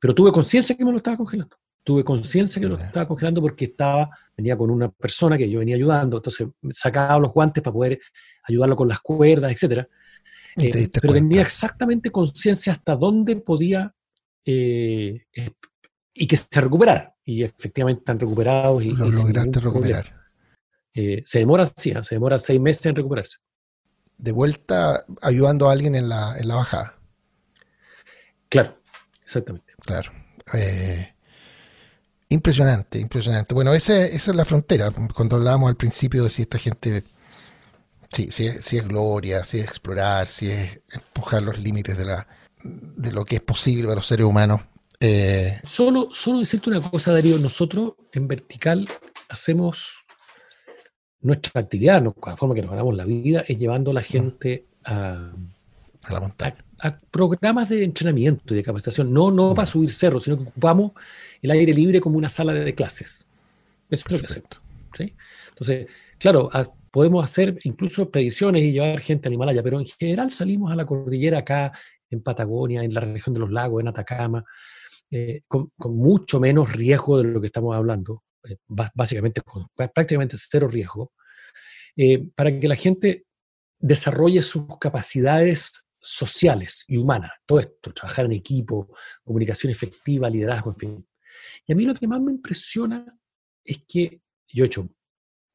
pero tuve conciencia que me lo estaba congelando. Tuve conciencia que lo estaba congelando porque estaba, venía con una persona que yo venía ayudando, entonces sacaba los guantes para poder ayudarlo con las cuerdas, etc. Eh, pero tenía exactamente conciencia hasta dónde podía eh, y que se recuperara. Y efectivamente están recuperados. Y, lo lograste recuperar. Eh, se demora, sí, ¿ah? se demora seis meses en recuperarse. De vuelta ayudando a alguien en la, en la bajada. Claro, exactamente. Claro. Eh, impresionante, impresionante. Bueno, esa, esa es la frontera. Cuando hablábamos al principio de si esta gente, sí, si, si es gloria, si es explorar, si es empujar los límites de, la, de lo que es posible para los seres humanos. Eh, solo, solo decirte una cosa, Darío, nosotros en vertical hacemos nuestra actividad, la forma que nos ganamos la vida, es llevando a la gente a, la montaña. A, programas de entrenamiento y de capacitación, no, no para subir cerros, sino que ocupamos el aire libre como una sala de clases. Eso es lo que hacemos. ¿sí? Entonces, claro, podemos hacer incluso expediciones y llevar gente al Himalaya, pero en general salimos a la cordillera acá, en Patagonia, en la región de los lagos, en Atacama, eh, con, mucho menos riesgo de lo que estamos hablando. Eh, básicamente con prácticamente cero riesgo, eh, para que la gente desarrolle sus capacidades sociales y humanas, todo esto, trabajar en equipo, comunicación efectiva, liderazgo, en fin. Y a mí lo que más me impresiona es que yo he hecho,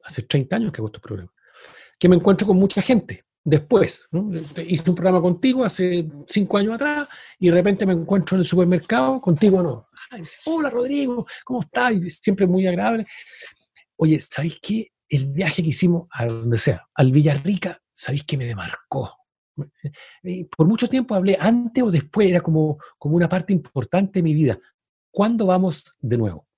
hace 30 años que hago estos programas, que me encuentro con mucha gente, después. Hice un programa contigo hace cinco años atrás y de repente me encuentro en el supermercado, contigo no. Ah, dice, hola Rodrigo, ¿cómo estás? siempre muy agradable. Oye, ¿sabéis qué? El viaje que hicimos a donde sea, al Villarrica, ¿sabéis qué me marcó? Por mucho tiempo hablé antes o después, era como, como una parte importante de mi vida. ¿Cuándo vamos de nuevo?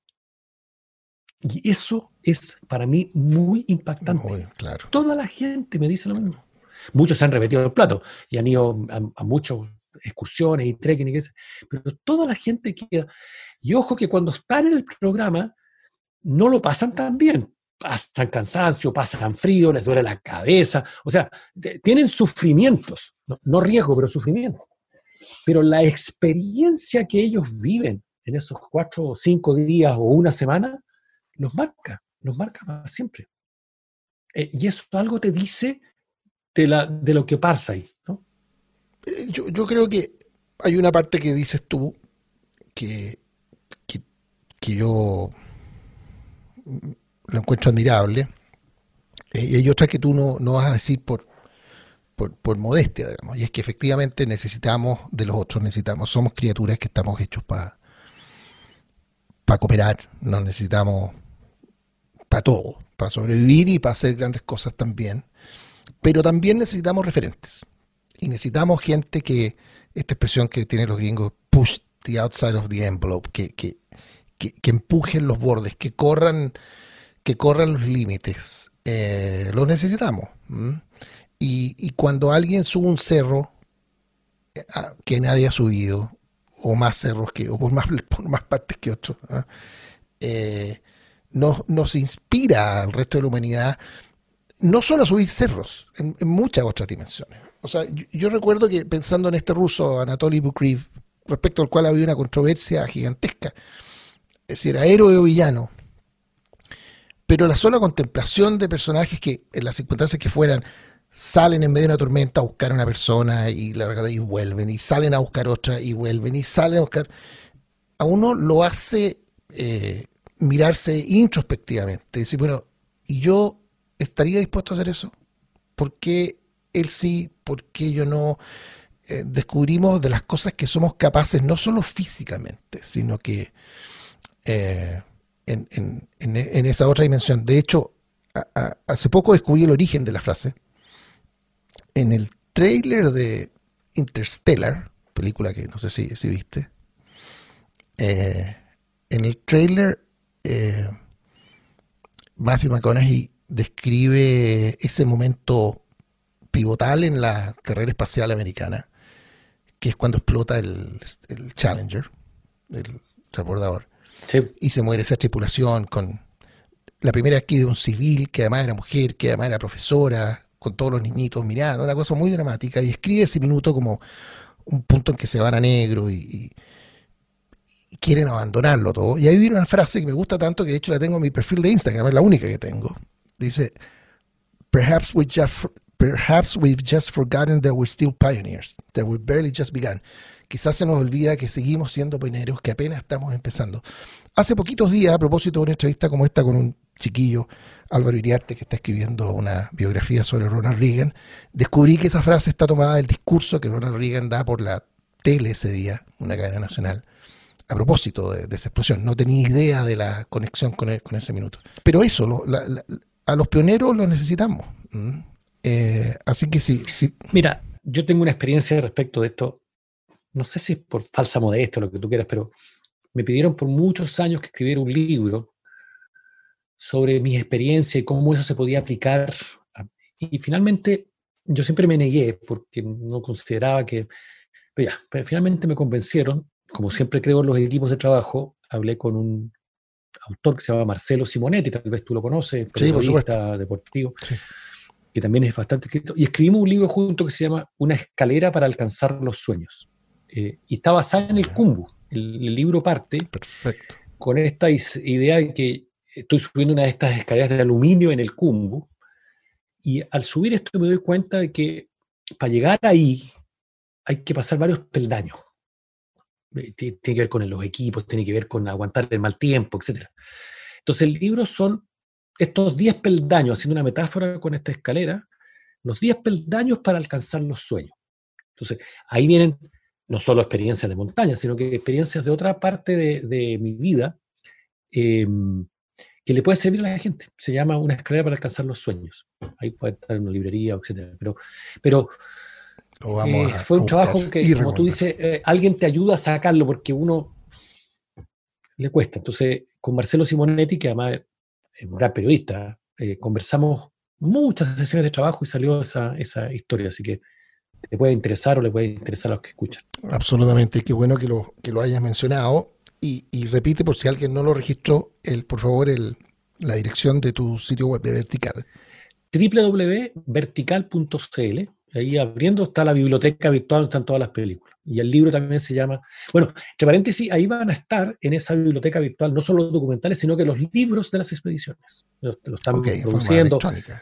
Y eso es para mí muy impactante. claro. Toda la gente me dice lo mismo. Muchos han repetido el plato y han ido a, muchas excursiones y trekking pero toda la gente queda. Y ojo que cuando están en el programa no lo pasan tan bien. Pasan cansancio, pasan frío, les duele la cabeza. O sea, tienen sufrimientos, no, riesgo, pero sufrimiento. Pero la experiencia que ellos viven en esos cuatro o cinco días o una semana, los marca, los marca para siempre. Eh, y eso algo te dice de, la, de lo que pasa ahí. ¿no? Eh, yo, yo, creo que hay una parte que dices tú que, que, yo lo encuentro admirable eh, y hay otra que tú no, no vas a decir por, por, modestia, digamos, y es que efectivamente necesitamos de los otros, necesitamos, somos criaturas que estamos hechos para para cooperar, nos necesitamos para todo, para sobrevivir y para hacer grandes cosas también. Pero también necesitamos referentes. Y necesitamos gente que, esta expresión que tienen los gringos, push the outside of the envelope, que, que, que, empujen los bordes, que corran, que corran los límites. Eh, los necesitamos. Y, y, cuando alguien sube un cerro eh, que nadie ha subido, o más cerros que, o por más, [laughs] por más partes que otros, ¿ah? eh, nos, nos inspira al resto de la humanidad no solo subir cerros, en, muchas otras dimensiones. O sea, yo, recuerdo que pensando en este ruso, Anatoly Bukriv, respecto al cual había una controversia gigantesca, si era héroe o villano, pero la sola contemplación de personajes que, en las circunstancias que fueran, salen en medio de una tormenta a buscar a una persona y, la, y vuelven, y salen a buscar otra y vuelven, y salen a buscar, a uno lo hace eh, mirarse introspectivamente, decir, bueno, ¿y yo estaría dispuesto a hacer eso? ¿Por qué él sí? ¿Por qué yo no? Eh, descubrimos de las cosas que somos capaces, no solo físicamente, sino que eh, en, esa otra dimensión. De hecho, hace poco descubrí el origen de la frase. En el trailer de Interstellar, película que no sé si, viste, eh, en el trailer Matthew McConaughey describe ese momento pivotal en la carrera espacial americana, que es cuando explota el, Challenger, el transbordador, y se muere esa tripulación con la primera aquí de un civil, que además era mujer, que además era profesora, con todos los niñitos mirando, una cosa muy dramática, y escribe ese minuto como un punto en que se van a negro y, y quieren abandonarlo todo. Y ahí viene una frase que me gusta tanto que de hecho la tengo en mi perfil de Instagram, es la única que tengo, Dice, perhaps we just, perhaps we've just forgotten that we're still pioneers, that we barely just begun. Quizás se nos olvida que seguimos siendo pioneros, que apenas estamos empezando. Hace poquitos días, a propósito de una entrevista como esta con un chiquillo, Álvaro Iriarte, que está escribiendo una biografía sobre Ronald Reagan, descubrí que esa frase está tomada del discurso que Ronald Reagan da por la tele ese día, una cadena nacional, a propósito de, esa explosión. No tenía idea de la conexión con, e, ese minuto. Pero eso, lo, la, a los pioneros los necesitamos. Eh, así que sí, sí. Mira, yo tengo una experiencia respecto de esto. No sé si es por falsa modestia o lo que tú quieras, pero me pidieron por muchos años que escribiera un libro sobre mis experiencias y cómo eso se podía aplicar. Y finalmente yo siempre me negué porque no consideraba que... Pero ya, pero finalmente me convencieron, como siempre creo en los equipos de trabajo, hablé con un autor que se llama Marcelo Simonetti, tal vez tú lo conoces, periodista deportivo, que también es bastante escrito. Y escribimos un libro junto que se llama Una escalera para alcanzar los sueños. Eh, y está basada en el Kumbu. El, libro parte con esta idea de que estoy subiendo una de estas escaleras de aluminio en el Kumbu. Y al subir esto me doy cuenta de que para llegar ahí hay que pasar varios peldaños. Eh, tiene que ver con los equipos, tiene que ver con aguantar el mal tiempo, etc. Entonces el libro son estos 10 peldaños, haciendo una metáfora con esta escalera, los 10 peldaños para alcanzar los sueños. Entonces ahí vienen no solo experiencias de montaña, sino que experiencias de otra parte de, mi vida em, que le puede servir a la gente. Se llama una escalera para alcanzar los sueños. Ahí puede estar en una librería, etc. Pero, pero eh, fue un trabajo que, como tú dices, eh, alguien te ayuda a sacarlo porque uno le cuesta. Entonces, con Marcelo Simonetti, que además es un gran periodista, eh, conversamos muchas sesiones de trabajo y salió esa, esa historia. Así que te puede interesar o le puede interesar a los que escuchan. Absolutamente, qué bueno que lo, que lo hayas mencionado. Y, y repite, por si alguien no lo registró, el, por favor, el, la dirección de tu sitio web de Vertical. www.vertical.cl Ahí abriendo está la biblioteca virtual donde están todas las películas. Y el libro también se llama. Bueno, entre paréntesis, ahí van a estar en esa biblioteca virtual no solo los documentales, sino que los libros de las expediciones. Lo, están produciendo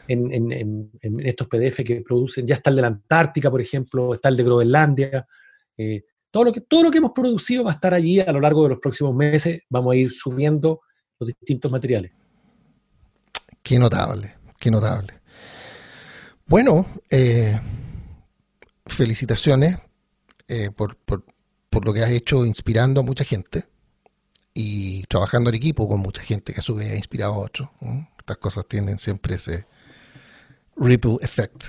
en, estos PDF que producen. Ya está el de la Antártica, por ejemplo, está el de Groenlandia. Eh, todo, lo que, todo lo que hemos producido va a estar allí a lo largo de los próximos meses. Vamos a ir subiendo los distintos materiales. Qué notable, qué notable. Bueno, eh, felicitaciones eh, por, por, lo que has hecho inspirando a mucha gente y trabajando en equipo con mucha gente que a ha inspirado a otros. Estas cosas tienen siempre ese ripple effect.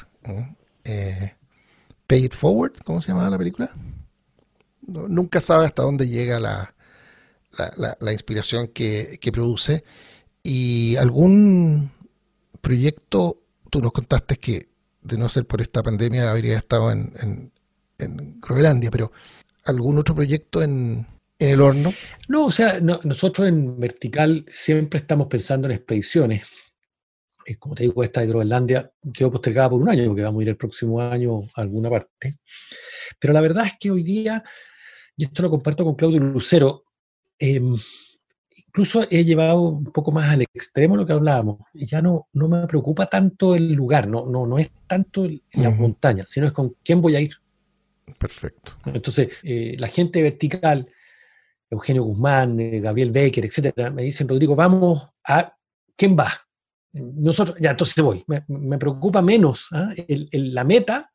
Eh, Pay It Forward, ¿cómo se llama la película? nunca sabe hasta dónde llega la, la, inspiración que, que, produce. Y algún proyecto, tú nos contaste que de no ser por esta pandemia, habría estado en, en, Groenlandia, pero ¿algún otro proyecto en, el horno? No, o sea, nosotros en Vertical siempre estamos pensando en expediciones. como te digo, esta de Groenlandia quedó postergada por un año, porque vamos a ir el próximo año a alguna parte. Pero la verdad es que hoy día, y esto lo comparto con Claudio Lucero, em, incluso he llevado un poco más al extremo lo que hablábamos. Ya no, no me preocupa tanto el lugar, no, no, no es tanto la montaña, sino es con quién voy a ir. Perfecto. Entonces, eh, la gente vertical, Eugenio Guzmán, eh, Gabriel Becker, etcétera, me dicen, Rodrigo, vamos a quién va. Nosotros, ya, entonces voy. Me, preocupa menos ¿ah? la meta,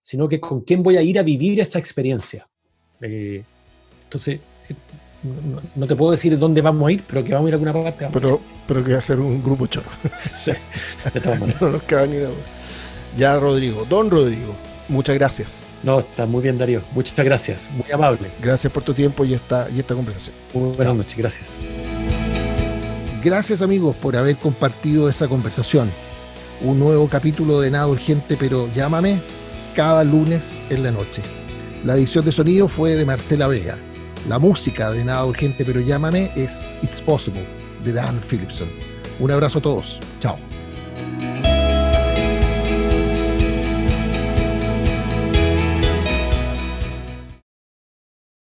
sino que con quién voy a ir a vivir esa experiencia. Eh, entonces, no, te puedo decir dónde vamos a ir, pero que vamos a ir a alguna parte. Pero, pero que va a ser un grupo choro. [laughs] sí, [laughs] no nos cabe ni nada. Ya, Rodrigo. Don Rodrigo, muchas gracias. No, está muy bien, Darío. Muchas gracias. Muy amable. Gracias por tu tiempo y esta, y esta conversación. Muy buenas noches. Gracias. Gracias, amigos, por haber compartido esa conversación. Un nuevo capítulo de Nada Urgente, pero llámame cada lunes en la noche. La edición de sonido fue de Marcela Vega. La música de Nada Urgente pero Llámame es It's Possible de Dan Philipson. Un abrazo a todos. Chao.